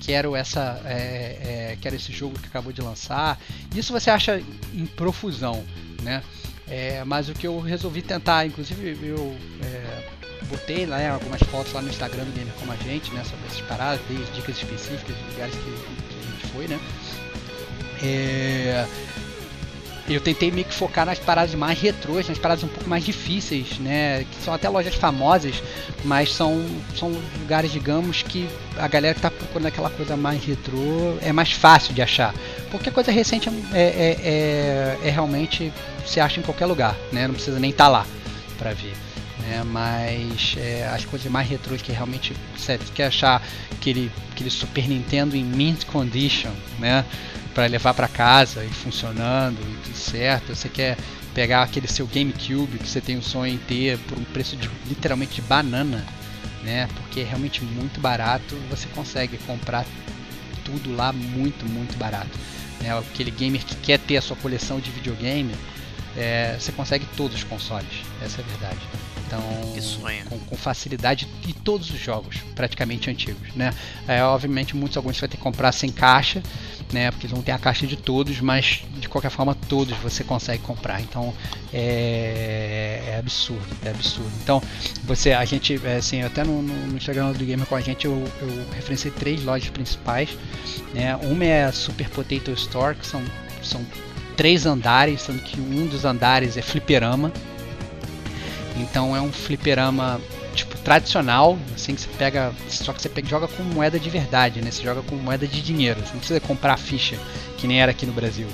quero essa, é, é, quero esse jogo que acabou de lançar. Isso você acha em profusão, né? É, mas o que eu resolvi tentar, inclusive eu é, botei né, algumas fotos lá no Instagram do Como a Gente, né? Sobre essas paradas, dei dicas específicas de lugares que, que a gente foi, né? É, eu tentei meio que focar nas paradas mais retrôs, nas paradas um pouco mais difíceis, né? Que são até lojas famosas, mas são, são lugares, digamos, que a galera que tá procurando aquela coisa mais retrô é mais fácil de achar. Porque coisa recente é, é, é, é realmente se acha em qualquer lugar, né? Não precisa nem estar lá para ver. Né? Mas é, as coisas mais retrôs que realmente você quer achar aquele, aquele Super Nintendo em mint condition, né? Para levar para casa e funcionando e tudo certo. Você quer pegar aquele seu GameCube que você tem o sonho em ter por um preço de literalmente de banana, né? Porque é realmente muito barato, você consegue comprar tudo lá muito, muito barato. Né? Aquele gamer que quer ter a sua coleção de videogame, é, você consegue todos os consoles, essa é a verdade. Então, com, com facilidade e todos os jogos praticamente antigos, né? É, obviamente muitos alguns você vai ter que comprar sem caixa, né? Porque não tem a caixa de todos, mas de qualquer forma todos você consegue comprar. Então é, é absurdo, é absurdo. Então você, a gente, é, assim, até no, no Instagram do Gamer com a gente eu, eu referenciei três lojas principais, né? Uma é a Super Potato Store, que são, são três andares, sendo que um dos andares é fliperama. Então é um fliperama tipo tradicional, assim que você pega, só que você pega, joga com moeda de verdade, né? Você joga com moeda de dinheiro, você não precisa comprar ficha que nem era aqui no Brasil,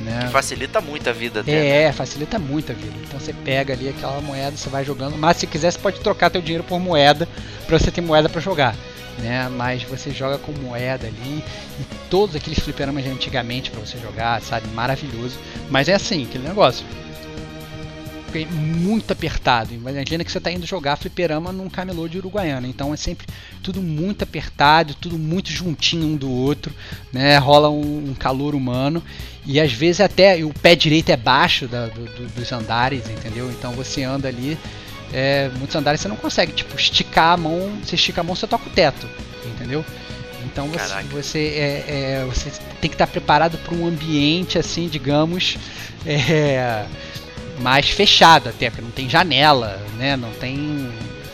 né? Que facilita muito a vida até. né? É, facilita muito a vida. Então você pega ali aquela moeda, você vai jogando, mas se quiser você pode trocar teu dinheiro por moeda para você ter moeda para jogar. Né, mas você joga com moeda ali e todos aqueles fliperamas de antigamente para você jogar, sabe? Maravilhoso. Mas é assim, aquele negócio fiquei muito apertado. Imagina que você está indo jogar fliperama num camelô de Uruguaiana. Então é sempre tudo muito apertado, tudo muito juntinho um do outro, né? Rola um, um calor humano. E às vezes até o pé direito é baixo da, do, do, dos andares, entendeu? Então você anda ali. É, muitos andares você não consegue, tipo, esticar a mão, você estica a mão, você toca o teto, entendeu? Então você, você, é, é, você tem que estar preparado para um ambiente assim, digamos, é, mais fechado até, porque não tem janela, né? Não tem,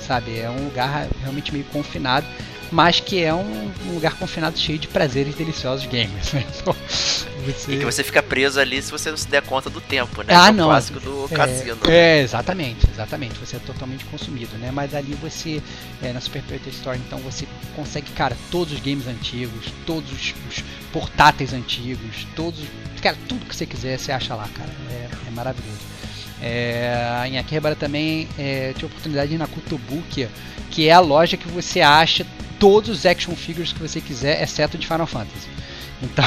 sabe, é um lugar realmente meio confinado, mas que é um, um lugar confinado cheio de prazeres deliciosos gamers. Né? Então, você... E que você fica preso ali se você não se der conta do tempo, né? Ah, é o não. clássico do É, cassino. É, exatamente, exatamente. Você é totalmente consumido, né? Mas ali você, é, na Super Potato Store, então você consegue, cara, todos os games antigos, todos os, os portáteis antigos, todos, cara, tudo que você quiser você acha lá, cara. É, é maravilhoso. É, em Akihabara também é, oportunidade de ir na Kutobuki, que é a loja que você acha todos os action figures que você quiser, exceto de Final Fantasy. Então,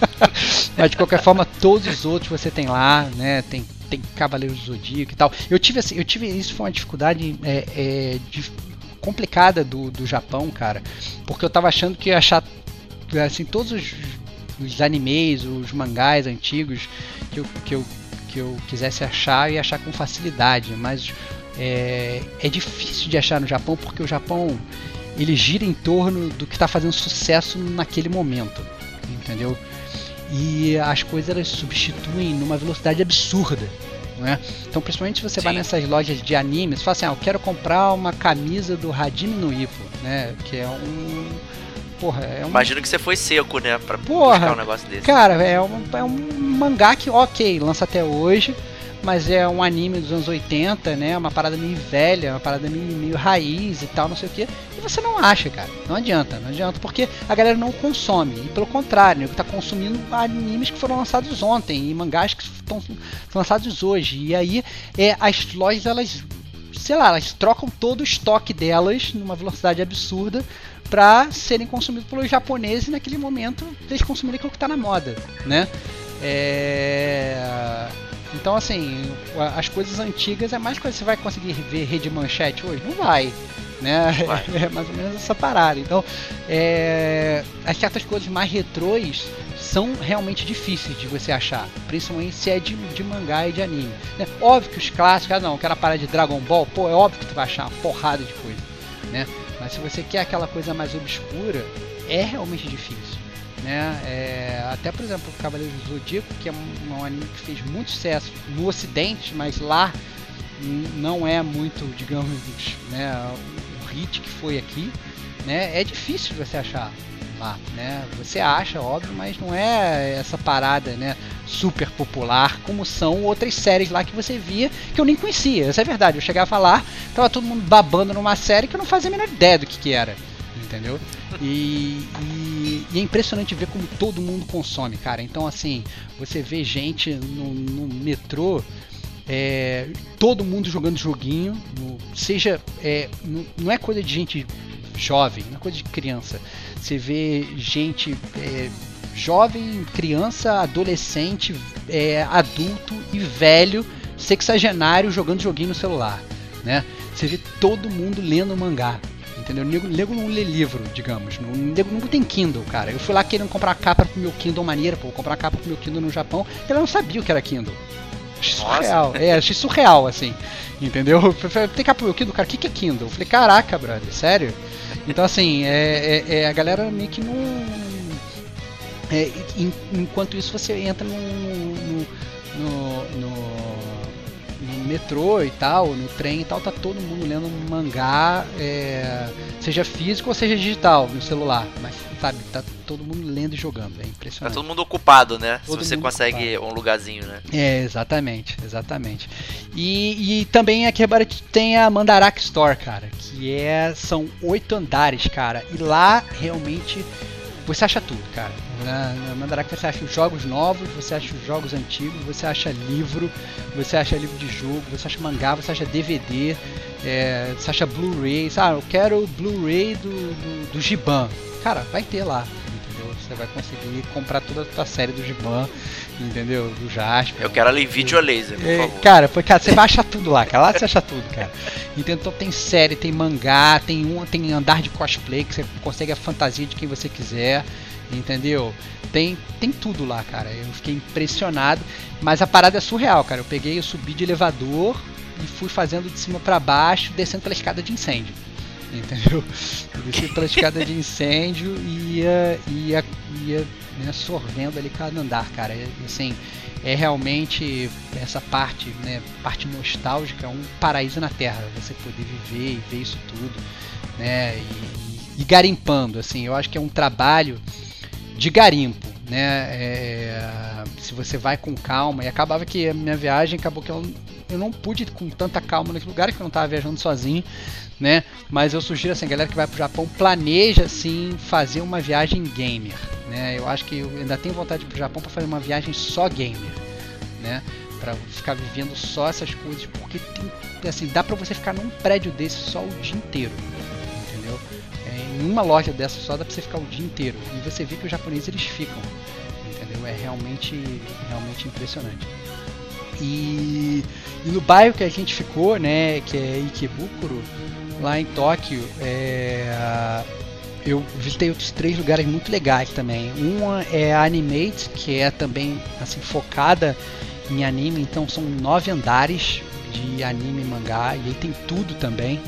mas de qualquer forma, todos os outros você tem lá, né? Tem tem Cavaleiros do Zodíaco e tal. Eu tive assim, eu tive isso foi uma dificuldade é, é, de, complicada do, do Japão, cara, porque eu tava achando que ia achar assim todos os, os animes, os mangás antigos que eu, que eu que eu quisesse achar e achar com facilidade, mas é, é difícil de achar no Japão porque o Japão ele gira em torno do que está fazendo sucesso naquele momento, entendeu? E as coisas elas substituem numa velocidade absurda. É? Então, principalmente se você Sim. vai nessas lojas de animes, você fala assim: ah, eu quero comprar uma camisa do Hajime no Ippo, né? Que é um porra, é um... Imagino que você foi seco, né? Pra porra, um negócio desse. Cara, é um, é um mangá que, ok, lança até hoje, mas é um anime dos anos 80, né? Uma parada meio velha, uma parada meio, meio raiz e tal, não sei o que. E você não acha, cara. Não adianta, não adianta, porque a galera não consome. E pelo contrário, né, tá consumindo animes que foram lançados ontem e mangás que estão lançados hoje. E aí é, as lojas, elas sei lá, elas trocam todo o estoque delas numa velocidade absurda para serem consumidos pelos japoneses naquele momento eles consumirem aquilo que está na moda, né? É... Então, assim, as coisas antigas é mais coisa que você vai conseguir ver rede manchete hoje? Não vai. Né? Vai. É mais ou menos essa parada. Então, é... as certas coisas mais retrôs são realmente difíceis de você achar, principalmente se é de, de mangá e de anime. Né? Óbvio que os clássicos, ah, não, quero a parada de Dragon Ball, pô, é óbvio que tu vai achar uma porrada de coisa, né? Mas se você quer aquela coisa mais obscura, é realmente difícil. Né? É, até por exemplo, o Cavaleiro do Zodíaco, que é um, um, anime que fez muito sucesso no Ocidente, mas lá não é muito, digamos, né, o hit que foi aqui. Né? É difícil de você achar lá, né? Você acha, óbvio, mas não é essa parada, né? Super popular como são outras séries lá que você via que eu nem conhecia. Essa é verdade. Eu chegava lá, tava todo mundo babando numa série que eu não fazia a menor ideia do que, que era, entendeu? E, e, e, é impressionante ver como todo mundo consome, cara. Então, assim, você vê gente no, no metrô. É, todo mundo jogando joguinho, seja é, não é coisa de gente jovem, não é coisa de criança. Você vê gente é, jovem, criança, adolescente, é, adulto e velho, sexagenário jogando joguinho no celular, né? Você vê todo mundo lendo mangá, entendeu? Nego, não lê livro, digamos. O nego não tem Kindle, cara. Eu fui lá querendo comprar capa pro meu Kindle maneira, pô, comprar capa pro meu Kindle no Japão, ela não sabia o que era Kindle. Achei surreal. É, achei surreal, assim. Entendeu? Tem capa meu Kindle, cara, o que, que é Kindle? Eu falei, caraca, brother, sério? Então, assim, é, é, é a galera meio que não. É, enquanto isso, você entra no, no, no, no, metrô e tal, no trem e tal, tá todo mundo lendo um mangá, é, seja físico ou seja digital, no celular. Mas, sabe, tá todo mundo lendo e jogando. É impressionante. Tá todo mundo ocupado, né? Todo Se você consegue ocupado. um lugarzinho, né? É, exatamente, exatamente. E, e também aqui tem a Mandarak Store, cara, que é são oito andares, cara. E lá realmente você acha tudo, cara. Na, na Mandarak você acha os jogos novos, você acha os jogos antigos, você acha livro, você acha livro de jogo, você acha mangá, você acha DVD, é, você acha Blu-ray. Ah, eu quero o Blu-ray do, do, do Giban. Cara, vai ter lá. Você vai conseguir comprar toda a tua série do Giban, entendeu? Do Jasper. Eu quero ali vídeo laser, por é, favor. Cara, foi, cara, você vai achar tudo lá, cara. Lá você acha tudo, cara. Então tem série, tem mangá, tem um, tem andar de cosplay que você consegue a fantasia de quem você quiser, entendeu? Tem, tem tudo lá, cara. Eu fiquei impressionado, mas a parada é surreal, cara. Eu peguei, eu subi de elevador e fui fazendo de cima para baixo, descendo pela escada de incêndio entendeu? Eu desci pela escada de incêndio e ia, ia, ia né, sorvendo ali cada andar, cara. E, assim, é realmente essa parte, né, parte nostálgica, um paraíso na Terra. Você poder viver e ver isso tudo, né? E, e garimpando, assim, eu acho que é um trabalho de garimpo, né? É, se você vai com calma e acabava que a minha viagem acabou que eu, eu não pude ir com tanta calma naquele lugar que eu não estava viajando sozinho né? Mas eu sugiro assim, a galera que vai pro Japão planeja assim fazer uma viagem gamer, né? Eu acho que eu ainda tenho vontade de ir pro Japão para fazer uma viagem só gamer, né? Para ficar vivendo só essas coisas, porque tem, assim, dá para você ficar num prédio desse só o dia inteiro? É, em uma loja dessa só dá para você ficar o dia inteiro e você vê que os japoneses eles ficam, entendeu? É realmente realmente impressionante. E, e no bairro que a gente ficou, né, que é Ikebukuro, lá em Tóquio, é, eu visitei outros três lugares muito legais também. Uma é a Animate, que é também assim focada em anime, então são nove andares de anime e mangá, e aí tem tudo também.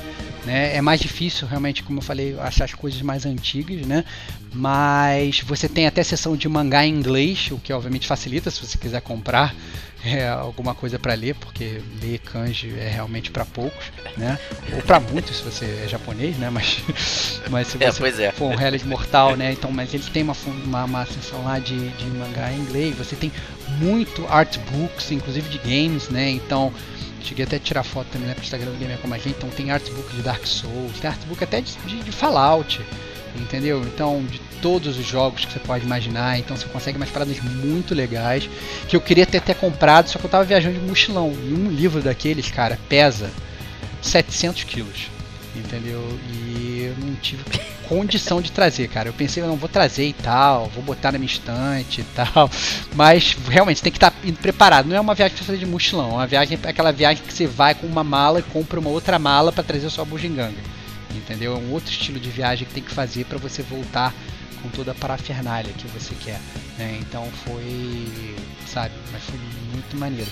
Né? É mais difícil, realmente, como eu falei, achar as coisas mais antigas, né? Mas você tem até sessão de mangá em inglês, o que obviamente facilita se você quiser comprar é, alguma coisa para ler, porque ler kanji é realmente para poucos, né? Ou para muitos se você é japonês, né? Mas, mas se É, você pois é. for um realist mortal, né? Então, mas eles têm uma, uma, uma seção lá de, de mangá em inglês. Você tem muito artbooks, inclusive de games, né? Então, cheguei até a tirar foto também né, pro Instagram do Gamer Como a Gente. Então, tem artbook de Dark Souls, tem artbook até de, de, de Fallout, entendeu? Então, de todos os jogos que você pode imaginar. Então, você consegue umas paradas muito legais que eu queria ter até comprado, só que eu tava viajando de mochilão. E um livro daqueles, cara, pesa 700 quilos, entendeu? E eu não tive condição de trazer, cara. Eu pensei, eu não vou trazer e tal, vou botar na minha estante e tal. Mas realmente tem que estar indo preparado. Não é uma viagem fazer de mochilão, é uma viagem, é aquela viagem que você vai com uma mala e compra uma outra mala para trazer a sua bugiganga. Entendeu? É um outro estilo de viagem que tem que fazer para você voltar com toda a parafernália que você quer. Né? Então foi, sabe, mas foi muito maneiro.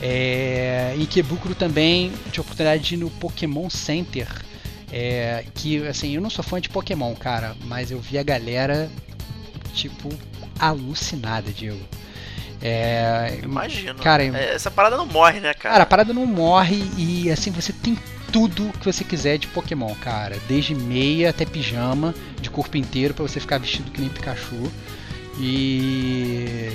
É, em Ikebukuro também tive a oportunidade de ir no Pokémon Center. É, que assim, eu não sou fã de Pokémon, cara, mas eu vi a galera tipo alucinada, Diego. É, Imagino. Cara, É, essa parada não morre, né, cara? Cara, a parada não morre e assim você tem tudo que você quiser de Pokémon, cara. Desde meia até pijama, de corpo inteiro pra você ficar vestido que nem Pikachu. E,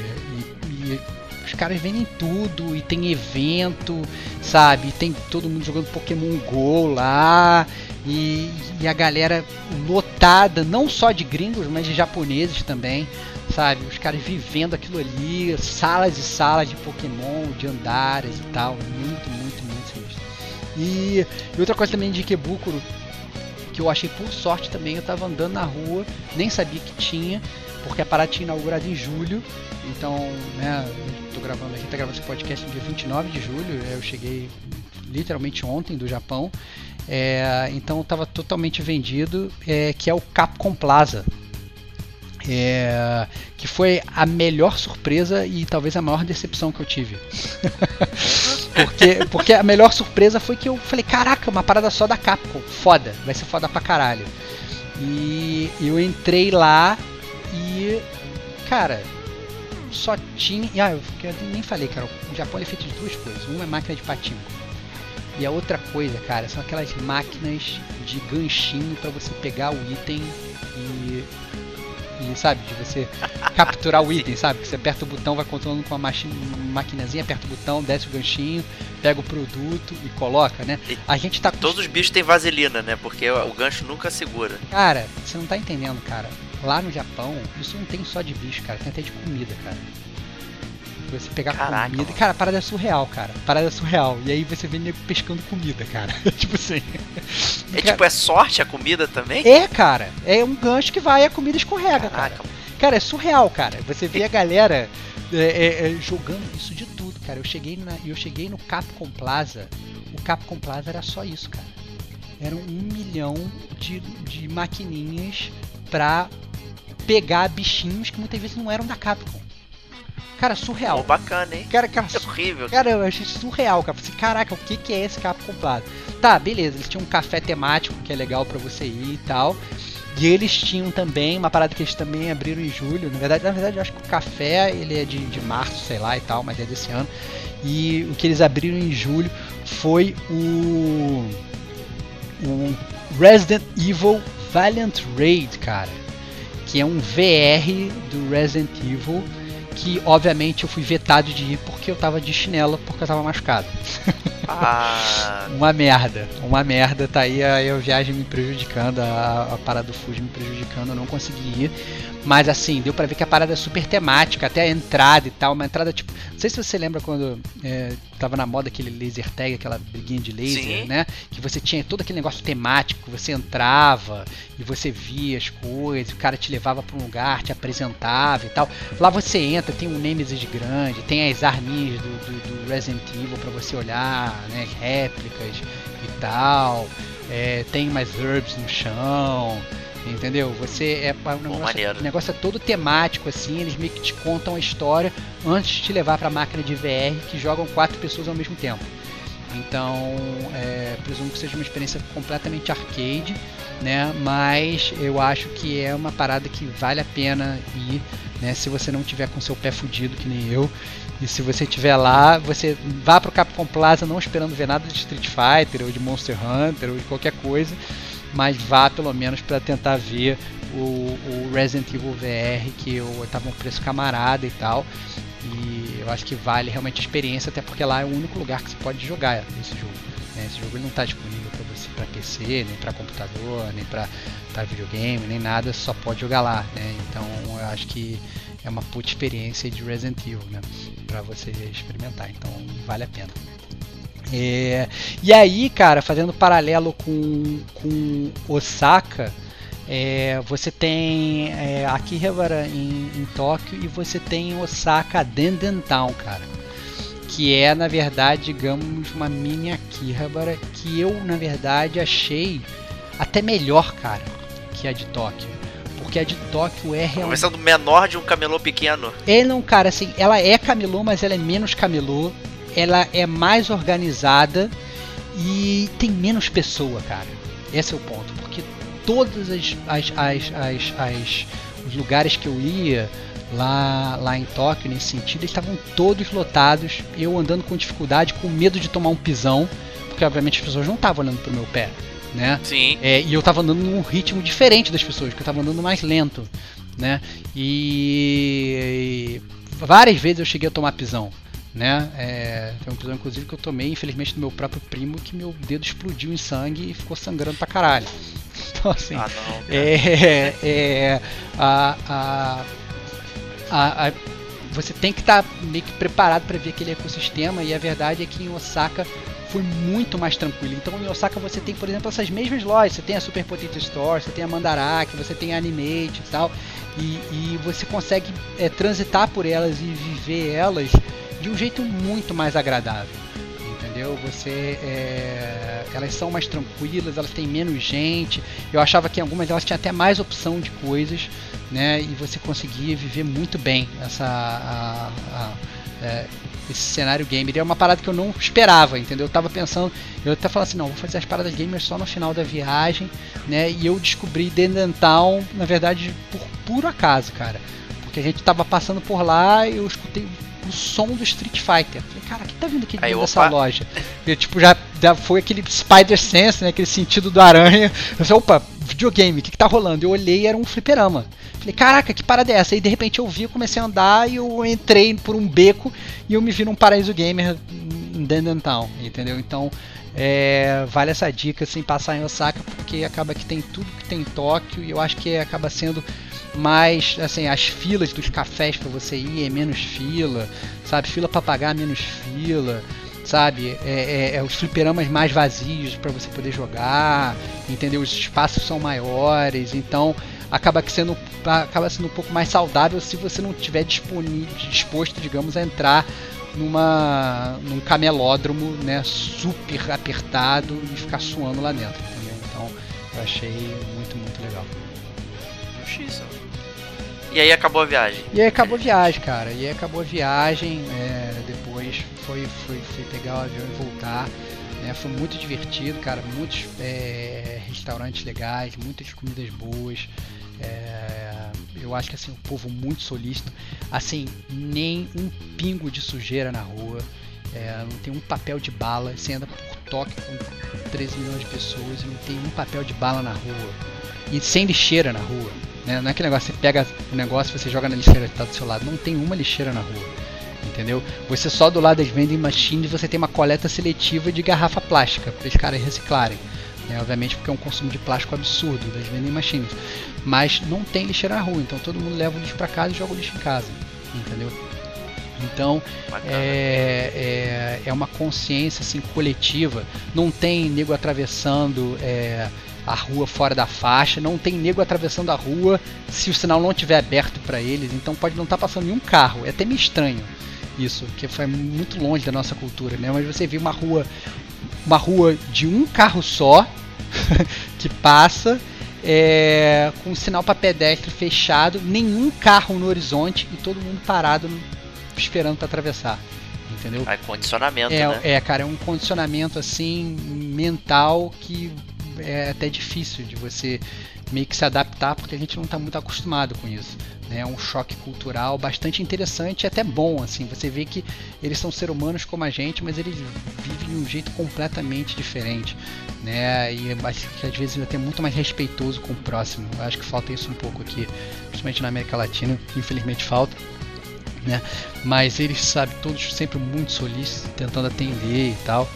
e- e os caras vendem tudo e tem evento, sabe? E tem todo mundo jogando Pokémon Go lá. E, e a galera lotada, não só de gringos, mas de japoneses também sabe? Os caras vivendo aquilo ali, salas e salas de Pokémon, de andares e tal. Muito, muito, muito sinistro. E, e outra coisa também de Ikebukuro, que eu achei por sorte também, eu tava andando na rua, nem sabia que tinha, porque a parada tinha inaugurado em julho. Então, né, tô gravando, a gente tá gravando esse podcast no dia 29 de julho, eu cheguei literalmente ontem do Japão. É, então estava totalmente vendido, é, que é o Capcom Plaza, é, que foi a melhor surpresa e talvez a maior decepção que eu tive. porque, porque a melhor surpresa foi que eu falei, caraca, uma parada só da Capcom, foda, vai ser foda pra caralho. E eu entrei lá e, cara, só tinha. Ah, eu nem falei, cara, o Japão é feito de duas coisas. Uma é máquina de patinco. E a outra coisa, cara, são aquelas máquinas de ganchinho para você pegar o item e sabe, de você capturar o item, sabe? Que você aperta o botão, vai controlando com uma maquinazinha, aperta o botão, desce o ganchinho, pega o produto e coloca, né? E A gente tá Todos os bichos têm vaselina, né? Porque o gancho nunca segura. Cara, você não tá entendendo, cara. Lá no Japão, isso não tem só de bicho, cara, tem até de comida, cara. Você pegar Caraca, comida. Cara, a parada é surreal, cara. A parada é surreal. E aí você vê nego pescando comida, cara. tipo assim. É Cara, tipo, é sorte a comida também? É, cara. É um gancho que vai e a comida escorrega, cara. Caraca, Cara, é surreal, cara. Você vê a galera é, é, é, jogando isso de tudo, cara. Eu cheguei, na, eu cheguei no Capcom Plaza. O Capcom Plaza era só isso, cara. Eram um milhão de, de maquininhas pra pegar bichinhos que muitas vezes não eram da Capcom. Cara, surreal. bacana, hein? Cara, cara, É horrível. Cara, eu achei surreal, cara. Falei, caraca, o que, que é esse Capcom Plaza? Tá, beleza, eles tinham um café temático que é legal pra você ir e tal. E eles tinham também uma parada que eles também abriram em julho. Na verdade, na verdade, eu acho que o café ele é de, de março, sei lá e tal, mas é desse ano. E o que eles abriram em julho foi o o Resident Evil Valiant Raid, cara, que é um VR do Resident Evil que obviamente eu fui vetado de ir porque eu tava de chinelo porque eu tava machucado. Ah, Uma merda, uma merda, tá aí a, a viagem me prejudicando, a, a parada do Fuji me prejudicando, eu não consegui ir. Mas assim, deu pra ver que a parada é super temática, até a entrada e tal, uma entrada tipo. Não sei se você lembra quando é, tava na moda aquele laser tag, aquela briguinha de laser, Sim. né? Que você tinha todo aquele negócio temático, você entrava e você via as coisas, o cara te levava pra um lugar, te apresentava e tal. Lá você entra, tem um Nemesis grande, tem as arminhas do, do, do Resident Evil pra você olhar, né? Réplicas e tal. É, tem mais herbs no chão. Entendeu? Você é um negócio, o negócio é todo temático assim, eles meio que te contam a história antes de te levar para a máquina de VR que jogam quatro pessoas ao mesmo tempo. Então, é, presumo que seja uma experiência completamente arcade, né? Mas eu acho que é uma parada que vale a pena ir, né? Se você não tiver com seu pé fudido que nem eu. E se você estiver lá, você vá pro Capcom Plaza não esperando ver nada de Street Fighter ou de Monster Hunter ou de qualquer coisa, mas vá pelo menos para tentar ver o, o Resident Evil VR, que eu tava um preço camarada e tal. E eu acho que vale realmente a experiência, até porque lá é o único lugar que você pode jogar esse jogo. né? Esse jogo não está disponível para você para PC, nem para computador, nem para videogame, nem nada, só pode jogar lá. Né? Então eu acho que é uma puta experiência de Resident Evil, né? Para você experimentar. Então vale a pena. É, e aí, cara, fazendo paralelo com, com Osaka, é, você tem é, Akihabara em, em Tóquio e você tem Osaka Denden Town, cara. Que é, na verdade, digamos, uma mini Akihabara que eu, na verdade, achei até melhor, cara, que a de Tóquio. Porque a de Tóquio é realmente. Começando menor de um camelô pequeno. É, não, cara, assim, ela é camelô, mas ela é menos camelô. Ela é mais organizada e tem menos pessoa, cara. Esse é o ponto. Porque todos as, as, as, as, as- os lugares que eu ia lá, lá em Tóquio, nesse sentido, eles estavam todos lotados. Eu andando com dificuldade, com medo de tomar um pisão. Porque, obviamente, as pessoas não estavam olhando pro meu pé, né? Sim. É, e eu tava andando num ritmo diferente das pessoas, porque eu tava andando mais lento, né? E, e várias vezes eu cheguei a tomar pisão, né? É, foi um pisão, inclusive, que eu tomei, infelizmente, do meu próprio primo, que meu dedo explodiu em sangue e ficou sangrando pra caralho. Então, assim, Ah, não. cara. é, é, a, a, a- a- você tem que estar meio que preparado para ver aquele ecossistema e a verdade é que em Osaka foi muito mais tranquilo. Então em Osaka você tem, por exemplo, essas mesmas lojas. Você tem a Super Potato Store, você tem a Mandarake, você tem a Animate e tal. E, e você consegue é, transitar por elas e viver elas de um jeito muito mais agradável. Entendeu? Você. é, elas são mais tranquilas, elas têm menos gente. Eu achava que algumas delas tinham até mais opção de coisas, né? E você conseguia viver muito bem essa. a- a- é, esse cenário gamer. É uma parada que eu não esperava, entendeu? Eu tava pensando, eu até falava assim, não, vou fazer as paradas gamers só no final da viagem, né? E eu descobri Dendentown, na verdade, por puro acaso, cara. Porque a gente tava passando por lá eu escutei o som do Street Fighter. Falei, cara, o que tá vindo aqui dentro dessa loja? Tipo, já, já foi aquele Spider Sense, né? Aquele sentido do aranha. Eu falei, opa, videogame, o que, que tá rolando? Eu olhei e era um fliperama. Falei, caraca, que parada é essa? Aí de repente eu vi, comecei a andar e eu entrei por um beco e eu me vi num paraíso gamer em Dendentown, entendeu? Então, é, vale essa dica sem passar em Osaka, porque acaba que tem tudo que tem em Tóquio e eu acho que acaba sendo mais, assim, as filas dos cafés para você ir é menos fila, sabe? Fila para pagar menos fila, sabe? É, é- é os fliperamas mais vazios para você poder jogar, entendeu? Os espaços são maiores, então acaba sendo acaba sendo um pouco mais saudável se você não tiver disposto, digamos, a entrar numa num camelódromo, né, super apertado e ficar suando lá dentro, entendeu? Então, eu achei muito muito legal. Justiça. E aí acabou a viagem. E aí acabou a viagem, cara. E aí acabou a viagem. é, depois foi, foi, foi pegar o avião e voltar. né, Foi muito divertido, cara. Muitos é, restaurantes legais, muitas comidas boas. é, eu acho que assim, o povo muito solícito. Assim, nem um pingo de sujeira na rua. é, não tem um papel de bala. Você anda por Tóquio com 13 milhões de pessoas e não tem um papel de bala na rua. E sem lixeira na rua. Né? Não é aquele negócio, você pega o negócio e você joga na lixeira que está do seu lado. Não tem uma lixeira na rua. Entendeu? Você só do lado das vending machines você tem uma coleta seletiva de garrafa plástica para os caras reciclarem. Né? Obviamente porque é um consumo de plástico absurdo das vending machines. Mas não tem lixeira na rua, então todo mundo leva o lixo para casa e joga o lixo em casa. Entendeu? Então é, é, é, uma consciência assim, coletiva. Não tem nego atravessando é, a rua fora da faixa, não tem nego atravessando a rua se o sinal não estiver aberto para eles. Então pode não estar tá passando nenhum carro. É até meio estranho isso, que foi muito longe da nossa cultura, né? Mas você vê uma rua, uma rua de um carro só que passa é, com o sinal para pedestre fechado, nenhum carro no horizonte e todo mundo parado esperando para atravessar. Entendeu? É condicionamento, é, né? É, cara, é um condicionamento assim mental que é até difícil de você meio que se adaptar porque a gente não está muito acostumado com isso. Né? É um choque cultural bastante interessante e até bom. assim Você vê que eles são seres humanos como a gente, mas eles vivem de um jeito completamente diferente. Né? E às vezes até muito mais respeitoso com o próximo. Eu acho que falta isso um pouco aqui, principalmente na América Latina, infelizmente falta. Né? Mas eles, sabe, todos sempre muito solícitos, tentando atender e tal.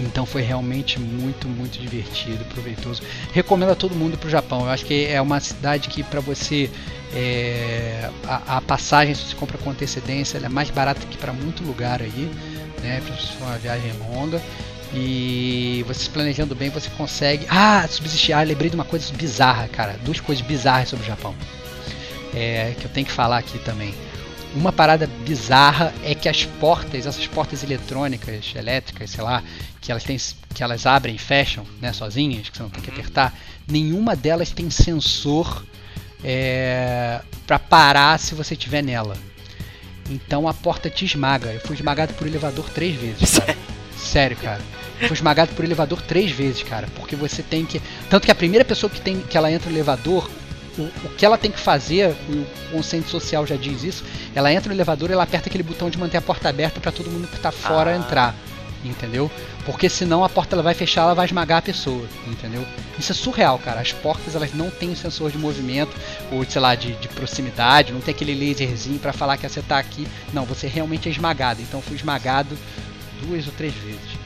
Então foi realmente muito, muito divertido, proveitoso. Recomendo a todo mundo para o Japão. Eu acho que é uma cidade que para você é, a, a, passagem se você compra com antecedência é mais barata que para muito lugar aí, né? For uma viagem longa. E você se planejando bem, você consegue. Ah, subsistir. Ah, lembrei de uma coisa bizarra, cara. Duas coisas bizarras sobre o Japão. É, que eu tenho que falar aqui também. Uma parada bizarra é que as portas, essas portas eletrônicas, elétricas, sei lá, que elas têm, que elas abrem e fecham, né, sozinhas, que você não tem que uhum. apertar, nenhuma delas tem sensor é, para parar se você estiver nela. Então a porta te esmaga. Eu fui esmagado por elevador três vezes, cara. Sério, cara. Eu fui esmagado por elevador três vezes, cara. Porque você tem que. Tanto que a primeira pessoa que, tem, que ela entra no elevador, o, o que ela tem que fazer, o consenso social já diz isso, ela entra no elevador e ela aperta aquele botão de manter a porta aberta para todo mundo que tá fora ah. entrar. Entendeu? Porque senão a porta ela vai fechar, ela vai esmagar a pessoa, entendeu? Isso é surreal, cara. As portas elas não têm sensor de movimento ou sei lá de, de proximidade, não tem aquele laserzinho para falar que você tá aqui. Não, você realmente é esmagado. Então eu fui esmagado duas ou três vezes.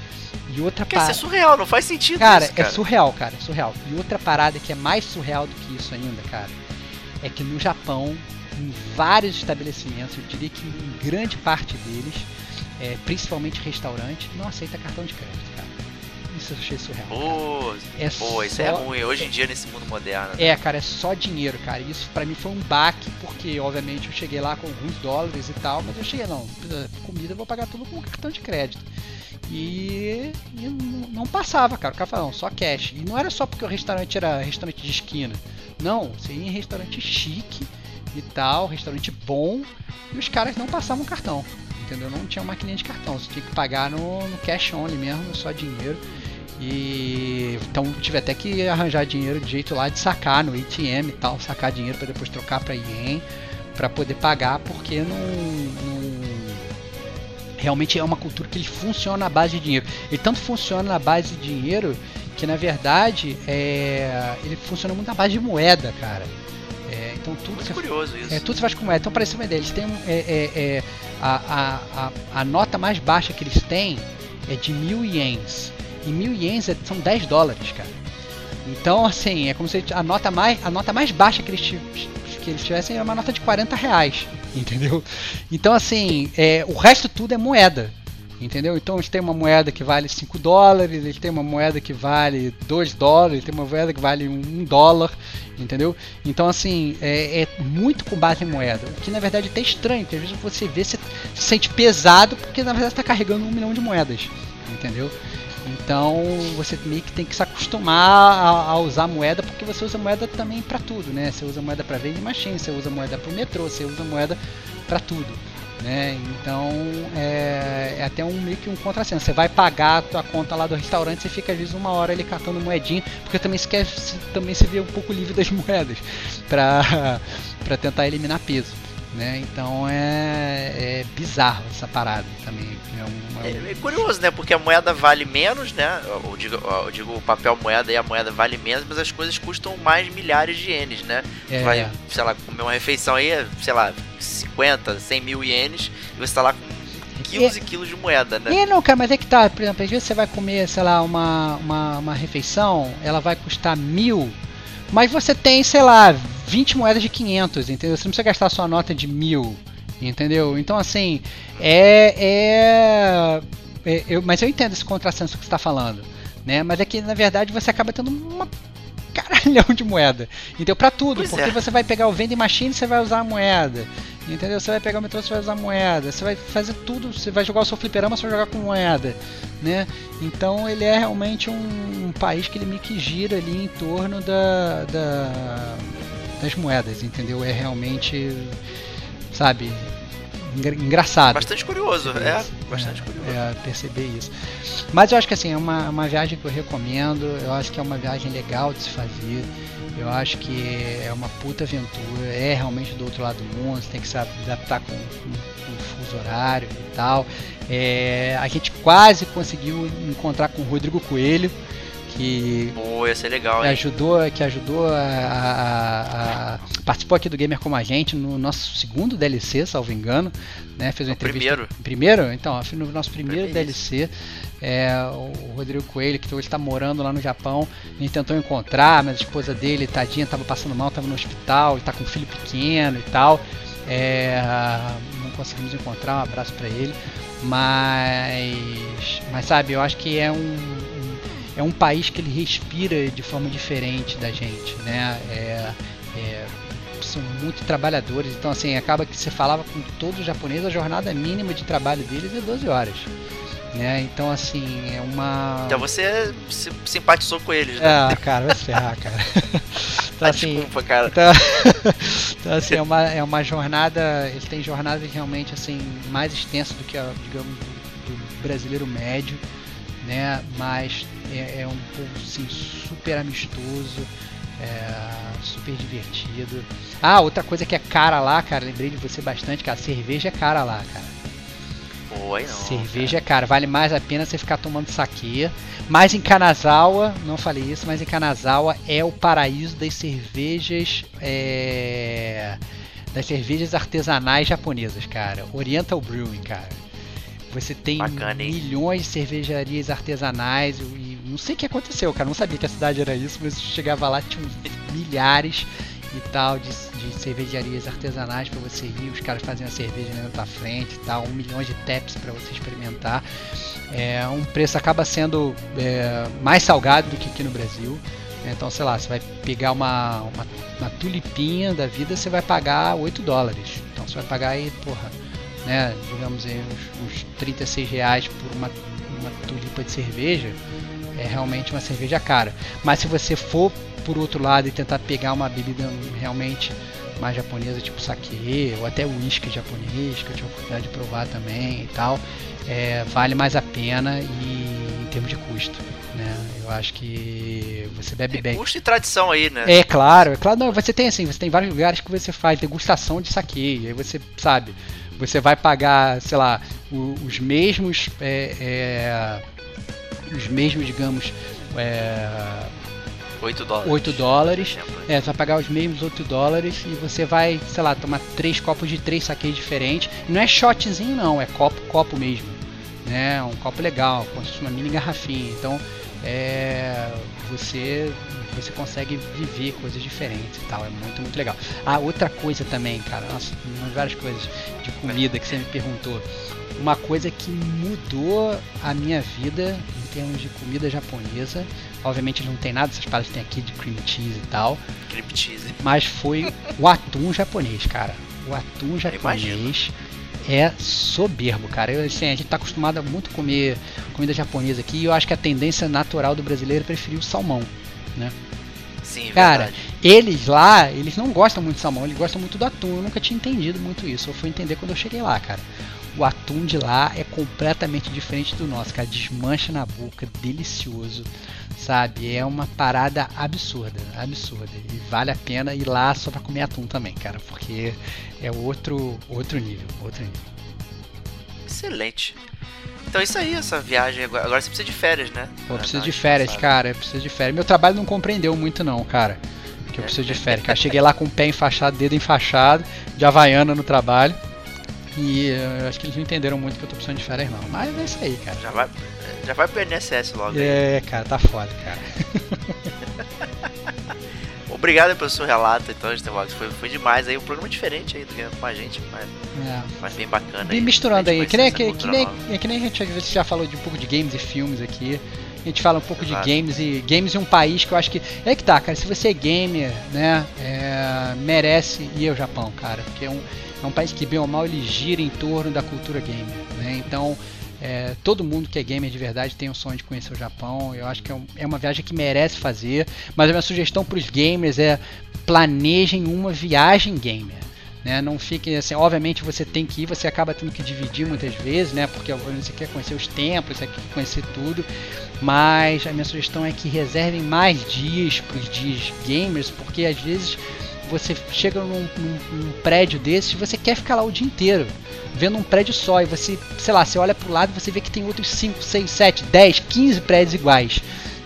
E outra parada. Isso é surreal, não faz sentido. Cara, isso, cara, é surreal, cara, é surreal. E outra parada que é mais surreal do que isso ainda, cara, é que no Japão, em vários estabelecimentos, eu diria que em grande parte deles, é, principalmente restaurante, não aceita cartão de crédito, cara. Isso eu achei surreal. Pô, é pô isso é ruim hoje em dia nesse mundo moderno. Né? É, cara, é só dinheiro, cara. Isso para mim foi um baque, porque obviamente eu cheguei lá com alguns dólares e tal, mas eu cheguei, não, comida eu vou pagar tudo com cartão de crédito. E, e não passava, cara. O cara falava, não, só cash. E não era só porque o restaurante era restaurante de esquina. Não, você ia em restaurante chique e tal, restaurante bom, e os caras não passavam cartão. Entendeu? Não tinha maquininha de cartão, você tinha que pagar no, no cash only mesmo, só dinheiro. E então tive até que arranjar dinheiro de jeito lá de sacar no ATM e tal, sacar dinheiro para depois trocar para ien para poder pagar, porque não, não, realmente é uma cultura que ele funciona na base de dinheiro. Ele tanto funciona na base de dinheiro que na verdade é, ele funciona muito na base de moeda, cara. É, então tudo muito curioso isso. É, tudo se faz com moeda. Então para uma ideia, eles têm é, é, é, a, a, a, a, nota mais baixa que eles têm é de mil ienes. E mil ienes é, são 10 dólares, cara. Então assim, é como se a nota mais, a nota mais baixa que eles, que eles tivessem era uma nota de 40 reais. Entendeu? Então assim, é, o resto tudo é moeda. Entendeu? Então eles têm uma moeda que vale 5 dólares, eles têm uma moeda que vale 2 dólares, tem uma moeda que vale 1 um dólar, entendeu? Então assim, é, é, muito com base em moeda. O que na verdade é até estranho, porque às vezes você vê, você se sente pesado porque na verdade está carregando um milhão de moedas, entendeu? Então você meio que tem que se acostumar a, a usar moeda, porque você usa moeda também para tudo, né? Você usa moeda para vender machine, você usa moeda para o metrô, você usa moeda para tudo. Né? Então é, é, até um meio que um contrassenso. Você vai pagar a tua conta lá do restaurante, você fica às vezes uma hora ali catando moedinha, porque também se também se vê um pouco livre das moedas para tentar eliminar peso. Né? Então é, é bizarro essa parada também. É, um, é, um... é, curioso, né? Porque a moeda vale menos, né? Eu digo, eu digo o papel moeda e a moeda vale menos, mas as coisas custam mais milhares de ienes, né? É. Vai, sei lá, comer uma refeição aí, sei lá, 50, 100 mil ienes, e você tá lá com quilos e, e quilos de moeda, né? É, não, cara, mas é que tá, por exemplo, às vezes você vai comer, sei lá, uma, uma, uma refeição, ela vai custar mil, mas você tem, sei lá, 20 moedas de 500, entendeu? Você não precisa gastar sua nota de mil, entendeu? Então, assim, é. é, é eu, mas eu entendo esse contrassenso que você está falando, né? Mas é que, na verdade, você acaba tendo uma caralhão de moeda. Entendeu? Pra tudo. Pois porque é. você vai pegar o vending machine você vai usar a moeda. Entendeu? Você vai pegar o metrô, você vai usar moeda. Você vai fazer tudo. Você vai jogar o seu fliperama, você vai jogar com moeda. Né? Então ele é realmente um, um país que ele meio que gira ali em torno da, da, das moedas. Entendeu? É realmente. Sabe? engraçado. Bastante curioso, é, bastante é, curioso. É, perceber isso. Mas eu acho que assim, é uma, uma viagem que eu recomendo, eu acho que é uma viagem legal de se fazer. Eu acho que é uma puta aventura, é realmente do outro lado do mundo, você tem que se adaptar com, com, com o fuso horário e tal. É, a gente quase conseguiu encontrar com o Rodrigo Coelho, que Pô, ia ser legal, que ajudou, que ajudou a, a, a, participou aqui do Gamer como a gente no nosso segundo DLC, salvo engano, né? Fez uma o entrevista. Primeiro. Primeiro, então, no nosso primeiro, primeiro DLC, é, o Rodrigo Coelho, que hoje está morando lá no Japão, gente tentou encontrar, mas a esposa dele, tadinha, estava passando mal, estava no hospital, ele está com um filho pequeno e tal. É, não conseguimos encontrar, um abraço para ele, mas, mas sabe, eu acho que é um, é um país que ele respira de forma diferente da gente, né? É, é, são muito trabalhadores, então assim, acaba que você falava com todos os japoneses, a jornada mínima de trabalho deles é 12 horas. Né? Então, assim, é uma. Então você se simpatizou com eles, né? Ah, cara, vai ferrar, cara. então, assim, Desculpa, cara. Então, então, assim, é uma, é uma jornada. Eles têm jornadas realmente assim, mais extensas do que a, digamos, do, do brasileiro médio, né? Mas é, é um povo assim, super amistoso, é, super divertido. Ah, outra coisa que é cara lá, cara, lembrei de você bastante, que a cerveja é cara lá, cara. Oi, não, cerveja cara. é cara, vale mais a pena você ficar tomando saque. Mas em Kanazawa, não falei isso, mas em Kanazawa é o paraíso das cervejas. É, das cervejas artesanais japonesas, cara. Oriental Brewing, cara. Você tem Bacana, milhões de cervejarias artesanais e não sei o que aconteceu, cara. Não sabia que a cidade era isso, mas chegava lá, tinha milhares e tal de, de cervejarias artesanais para você ir. Os caras faziam a cerveja na tua frente e tal. Um milhão de taps para você experimentar. É, um preço acaba sendo é, mais salgado do que aqui no Brasil. Então, sei lá, você vai pegar uma, uma, uma tulipinha da vida, você vai pagar 8 dólares. Então, você vai pagar aí, porra, né, digamos aí, uns, uns 36 reais por uma, uma tulipa de cerveja é realmente uma cerveja cara. Mas se você for por outro lado e tentar pegar uma bebida realmente mais japonesa, tipo sake, ou até uísque japonês, que eu tive a oportunidade de provar também e tal, é, vale mais a pena e em termos de custo. Né? Eu acho que você bebe é bem. Custo e tradição aí, né? É claro, é claro. Não, você tem assim, você tem vários lugares que você faz degustação de sake, aí você sabe, você vai pagar, sei lá, os mesmos é, é, os mesmos, digamos, é, 8 dólares. 8 dólares. É, você vai pagar os mesmos 8 dólares e você vai, sei lá, tomar três copos de três saqueiros diferentes. Não é shotzinho não, é copo, copo mesmo. Né? Um copo legal, como se fosse uma mini garrafinha. Então, é, você você consegue viver coisas diferentes e tal. É muito, muito legal. Ah, outra coisa também, cara, nossa, várias coisas de comida que você me perguntou uma coisa que mudou a minha vida em termos de comida japonesa. Obviamente não tem nada, essas paradas que tem aqui de cream cheese e tal. Cream cheese. Mas foi o atum japonês, cara. O atum japonês é soberbo, cara. Eu, assim, a gente tá acostumado a muito comer comida japonesa aqui e eu acho que a tendência natural do brasileiro é preferir o salmão, né? Sim, cara, verdade. eles lá, eles não gostam muito de salmão, eles gostam muito do atum. Eu nunca tinha entendido muito isso. Eu fui entender quando eu cheguei lá, cara. O atum de lá é completamente diferente do nosso, cara. Desmancha na boca, delicioso, sabe? É uma parada absurda, absurda. E vale a pena ir lá só pra comer atum também, cara, porque é outro, outro nível, outro nível. Excelente. Então é isso aí, essa viagem. Agora você precisa de férias, né? Eu preciso de férias, cara. Eu preciso de férias. Meu trabalho não compreendeu muito, não, cara. Que eu preciso de férias. Cara, cheguei lá com o pé enfaixado, dedo enfaixado, de havaiana no trabalho. E uh, acho que eles não entenderam muito que eu tô precisando de férias, não. Mas é isso aí, cara. Já vai, já vai pro NSS logo. É, aí. cara, tá foda, cara. Obrigado pelo seu relato, então, Stevox. Foi, foi demais aí, um programa diferente aí do que com a gente, mas, é. mas bem bacana. Bem misturando aí, que nem, que, que, nem, é que nem a gente já falou de um pouco de games e filmes aqui. A gente fala um pouco Exato. de games e games em um país que eu acho que. É que tá, cara. Se você é gamer, né? É, merece ir ao Japão, cara. Porque é um, é um país que, bem ou mal, ele gira em torno da cultura gamer, né? Então. É, todo mundo que é gamer de verdade tem um sonho de conhecer o Japão. Eu acho que é, um, é uma viagem que merece fazer. Mas a minha sugestão para os gamers é planejem uma viagem gamer. Né? Não fiquem assim, obviamente você tem que ir, você acaba tendo que dividir muitas vezes, né? Porque você quer conhecer os templos, você quer conhecer tudo. Mas a minha sugestão é que reservem mais dias para os dias gamers, porque às vezes você chega num, num, num prédio desse e você quer ficar lá o dia inteiro vendo um prédio só e você, sei lá, você olha pro lado e você vê que tem outros 5, 6, 7, 10, 15 prédios iguais,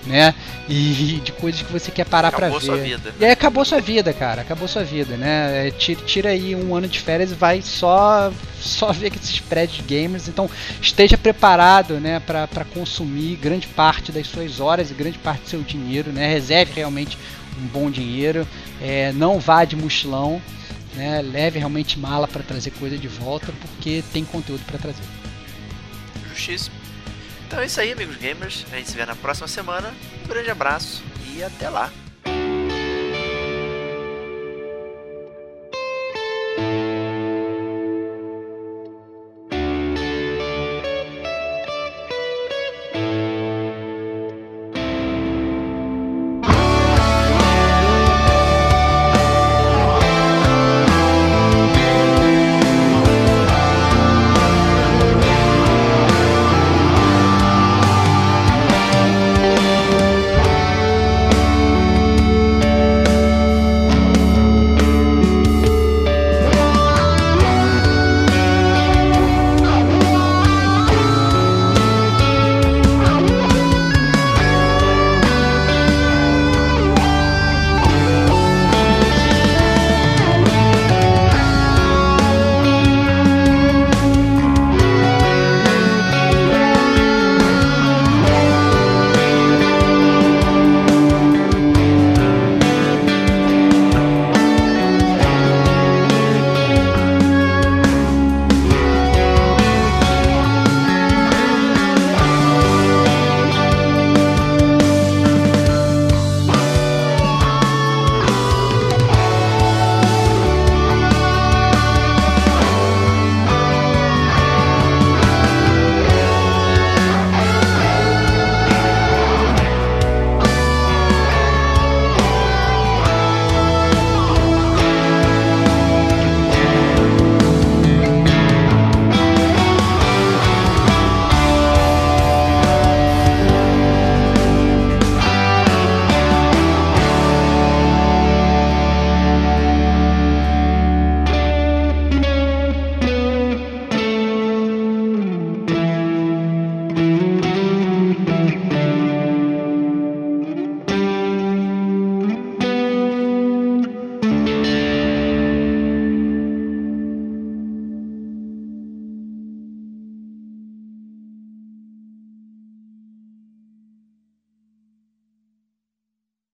né? E de coisas que você quer parar para ver. Acabou sua vida. E aí acabou sua vida, cara, acabou sua vida, né? É, tira, tira aí um ano de férias e vai só só ver esses prédios gamers, então esteja preparado, né, para consumir grande parte das suas horas e grande parte do seu dinheiro, né? Reserve realmente um bom dinheiro, é, não vá de mochilão, né? Leve realmente mala para trazer coisa de volta, porque tem conteúdo para trazer. Justíssimo. Então é isso aí, amigos gamers. A gente se vê na próxima semana. Um grande abraço e até lá.